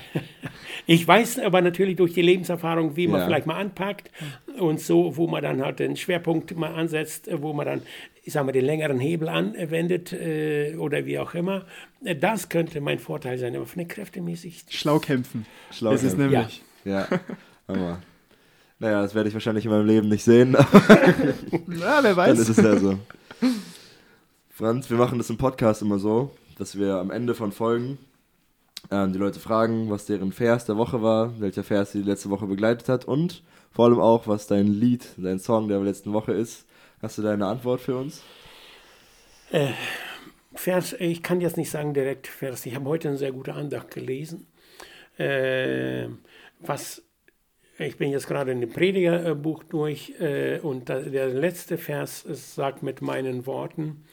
ich weiß aber natürlich durch die Lebenserfahrung, wie man ja. vielleicht mal anpackt und so, wo man dann halt den Schwerpunkt mal ansetzt, wo man dann, ich sag mal, den längeren Hebel anwendet äh, oder wie auch immer. Das könnte mein Vorteil sein, aber von der Kräfte mäßig. Schlau kämpfen. Schlau das ist nämlich. Ja. ja. Aber naja, das werde ich wahrscheinlich in meinem Leben nicht sehen. Na, wer weiß. Dann ist es ja so. Franz, wir machen das im Podcast immer so, dass wir am Ende von Folgen ähm, die Leute fragen, was deren Vers der Woche war, welcher Vers sie die letzte Woche begleitet hat und vor allem auch, was dein Lied, dein Song der letzten Woche ist. Hast du da eine Antwort für uns? Äh, Vers, ich kann jetzt nicht sagen direkt Vers. Ich habe heute eine sehr gute Andacht gelesen. Äh, was ich bin jetzt gerade in dem Predigerbuch durch äh, und der letzte Vers sagt mit meinen Worten,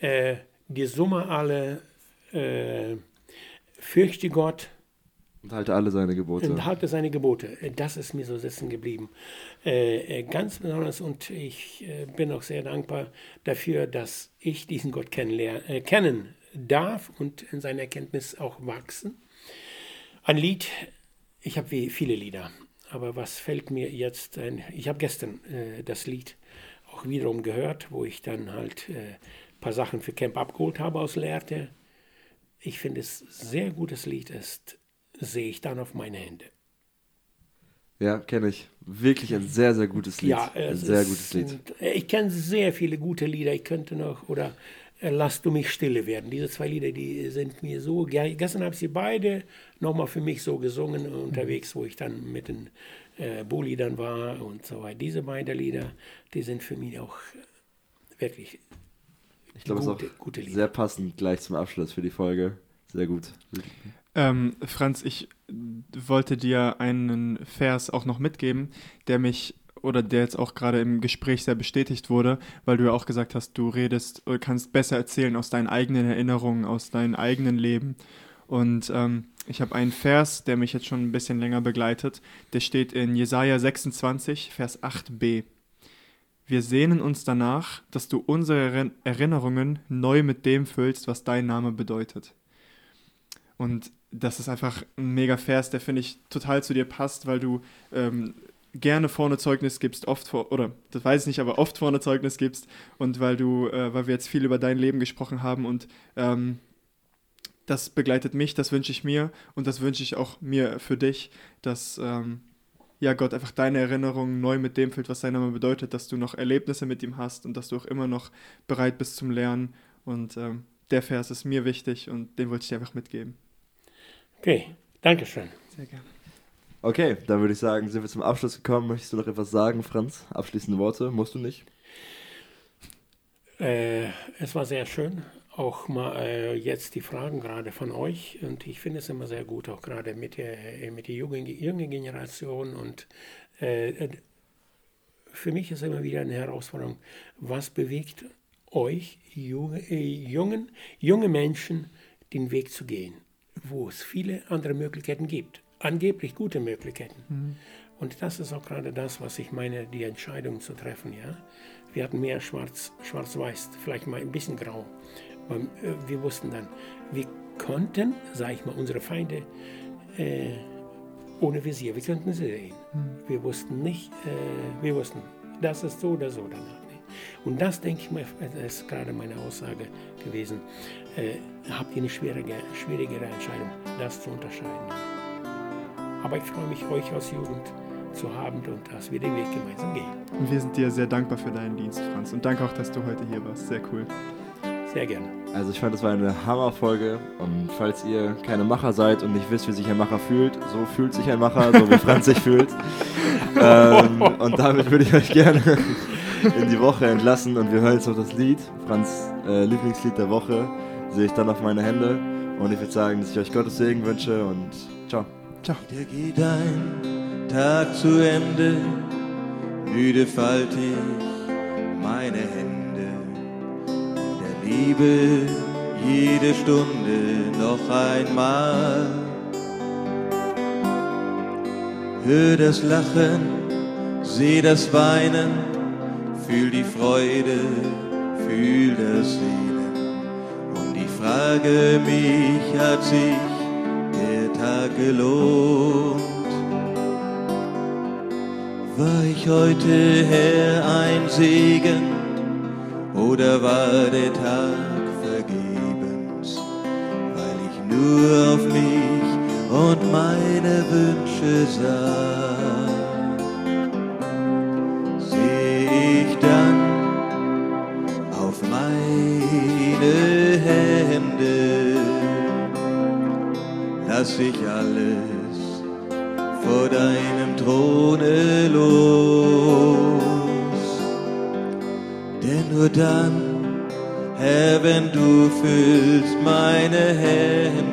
äh, die Summe alle, äh, fürchte Gott. Und halte alle seine Gebote. Und halte seine Gebote. Das ist mir so sitzen geblieben. Äh, äh, ganz besonders und ich äh, bin auch sehr dankbar dafür, dass ich diesen Gott kennen darf und in seiner Erkenntnis auch wachsen. Ein Lied, ich habe viele Lieder, aber was fällt mir jetzt ein? Ich habe gestern äh, das Lied auch wiederum gehört, wo ich dann halt ein äh, paar Sachen für Camp abgeholt habe aus Lehrte. Ich finde es sehr gutes Lied ist, sehe ich dann auf meine Hände. Ja, kenne ich. Wirklich ein sehr, sehr gutes Lied. Ja, ein sehr gutes Lied. Ich kenne sehr viele gute Lieder. Ich könnte noch, oder Lass du mich stille werden. Diese zwei Lieder, die sind mir so. Gestern habe ich sie beide nochmal für mich so gesungen unterwegs, wo ich dann mit den äh, Bo-Liedern war und so weiter. Diese beiden Lieder, die sind für mich auch wirklich. Ich glaube, es ist auch sehr passend gleich zum Abschluss für die Folge. Sehr gut. Ähm, Franz, ich wollte dir einen Vers auch noch mitgeben, der mich oder der jetzt auch gerade im Gespräch sehr bestätigt wurde, weil du ja auch gesagt hast, du redest kannst besser erzählen aus deinen eigenen Erinnerungen, aus deinem eigenen Leben. Und ähm, ich habe einen Vers, der mich jetzt schon ein bisschen länger begleitet. Der steht in Jesaja 26, Vers 8b. Wir sehnen uns danach, dass du unsere Erinnerungen neu mit dem füllst, was dein Name bedeutet. Und das ist einfach ein mega Vers, der finde ich total zu dir passt, weil du ähm, gerne vorne Zeugnis gibst, oft vor, oder das weiß ich nicht, aber oft vorne Zeugnis gibst und weil du, äh, weil wir jetzt viel über dein Leben gesprochen haben und ähm, das begleitet mich, das wünsche ich mir und das wünsche ich auch mir für dich, dass ähm, ja Gott einfach deine Erinnerungen neu mit dem füllt, was sein Name bedeutet, dass du noch Erlebnisse mit ihm hast und dass du auch immer noch bereit bist zum Lernen und ähm, der Vers ist mir wichtig und den wollte ich dir einfach mitgeben. Okay, danke schön. Sehr gerne. Okay, dann würde ich sagen, sind wir zum Abschluss gekommen. Möchtest du noch etwas sagen, Franz? Abschließende Worte? Musst du nicht? Äh, es war sehr schön, auch mal äh, jetzt die Fragen gerade von euch. Und ich finde es immer sehr gut, auch gerade mit der, äh, mit der jungen, Generation. Und äh, äh, für mich ist immer wieder eine Herausforderung, was bewegt euch, junge, äh, jungen, junge Menschen, den Weg zu gehen, wo es viele andere Möglichkeiten gibt angeblich gute Möglichkeiten. Mhm. Und das ist auch gerade das, was ich meine, die Entscheidung zu treffen. Ja? Wir hatten mehr schwarz, schwarz-weiß, vielleicht mal ein bisschen grau. Aber, äh, wir wussten dann, wir konnten, sage ich mal, unsere Feinde äh, ohne Visier, wir könnten sie sehen. Mhm. Wir wussten nicht, äh, wir wussten, das ist so oder so danach. Und das, denke ich mal, ist gerade meine Aussage gewesen. Äh, habt ihr eine schwierige, schwierigere Entscheidung, das zu unterscheiden. Aber ich freue mich, euch als Jugend zu haben und dass wir den Weg gemeinsam gehen. Und wir sind dir sehr dankbar für deinen Dienst, Franz. Und danke auch, dass du heute hier warst. Sehr cool. Sehr gerne. Also ich fand, das war eine Hammerfolge. Und falls ihr keine Macher seid und nicht wisst, wie sich ein Macher fühlt, so fühlt sich ein Macher, so wie Franz sich fühlt. Ähm, und damit würde ich euch gerne in die Woche entlassen. Und wir hören jetzt noch das Lied, Franz äh, Lieblingslied der Woche, sehe ich dann auf meine Hände. Und ich würde sagen, dass ich euch Gottes Segen wünsche und Ciao. Wieder geht ein Tag zu Ende, müde falte ich meine Hände. Der Liebe jede Stunde noch einmal. Hör das Lachen, seh das Weinen, fühl die Freude, fühl das Sehnen. Und ich frage mich, hat sich Tag gelohnt. War ich heute Herr ein Segen oder war der Tag vergebens, weil ich nur auf mich und meine Wünsche sah? Lass ich alles vor deinem Throne los. Denn nur dann, Herr, wenn du füllst meine Hände,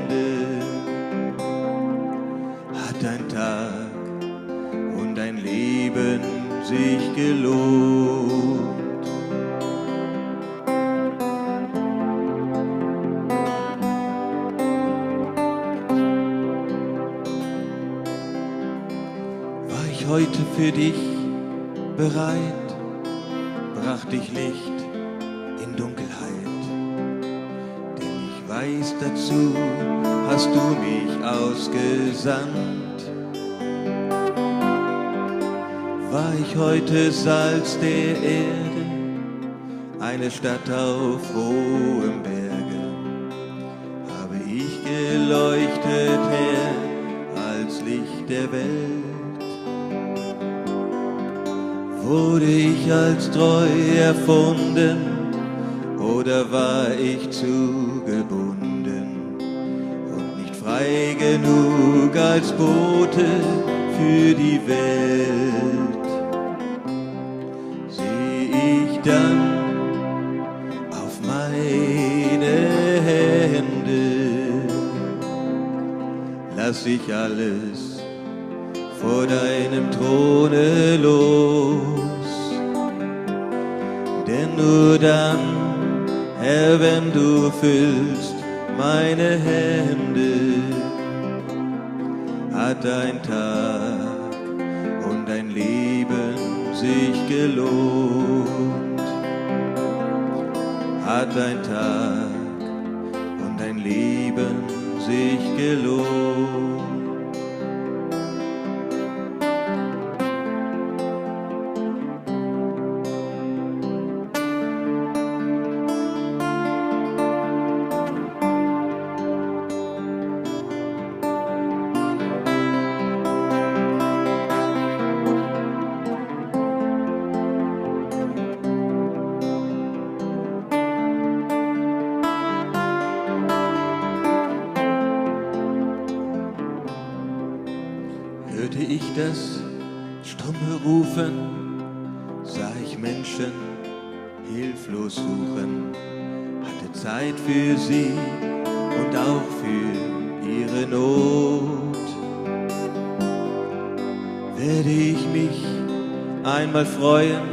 gesandt, war ich heute Salz der Erde, eine Stadt auf hohem Berge, habe ich geleuchtet, her als Licht der Welt. Wurde ich als treu erfunden oder war ich zu als Bote für die Welt. Tag und dein Leben sich gelohnt. freuen.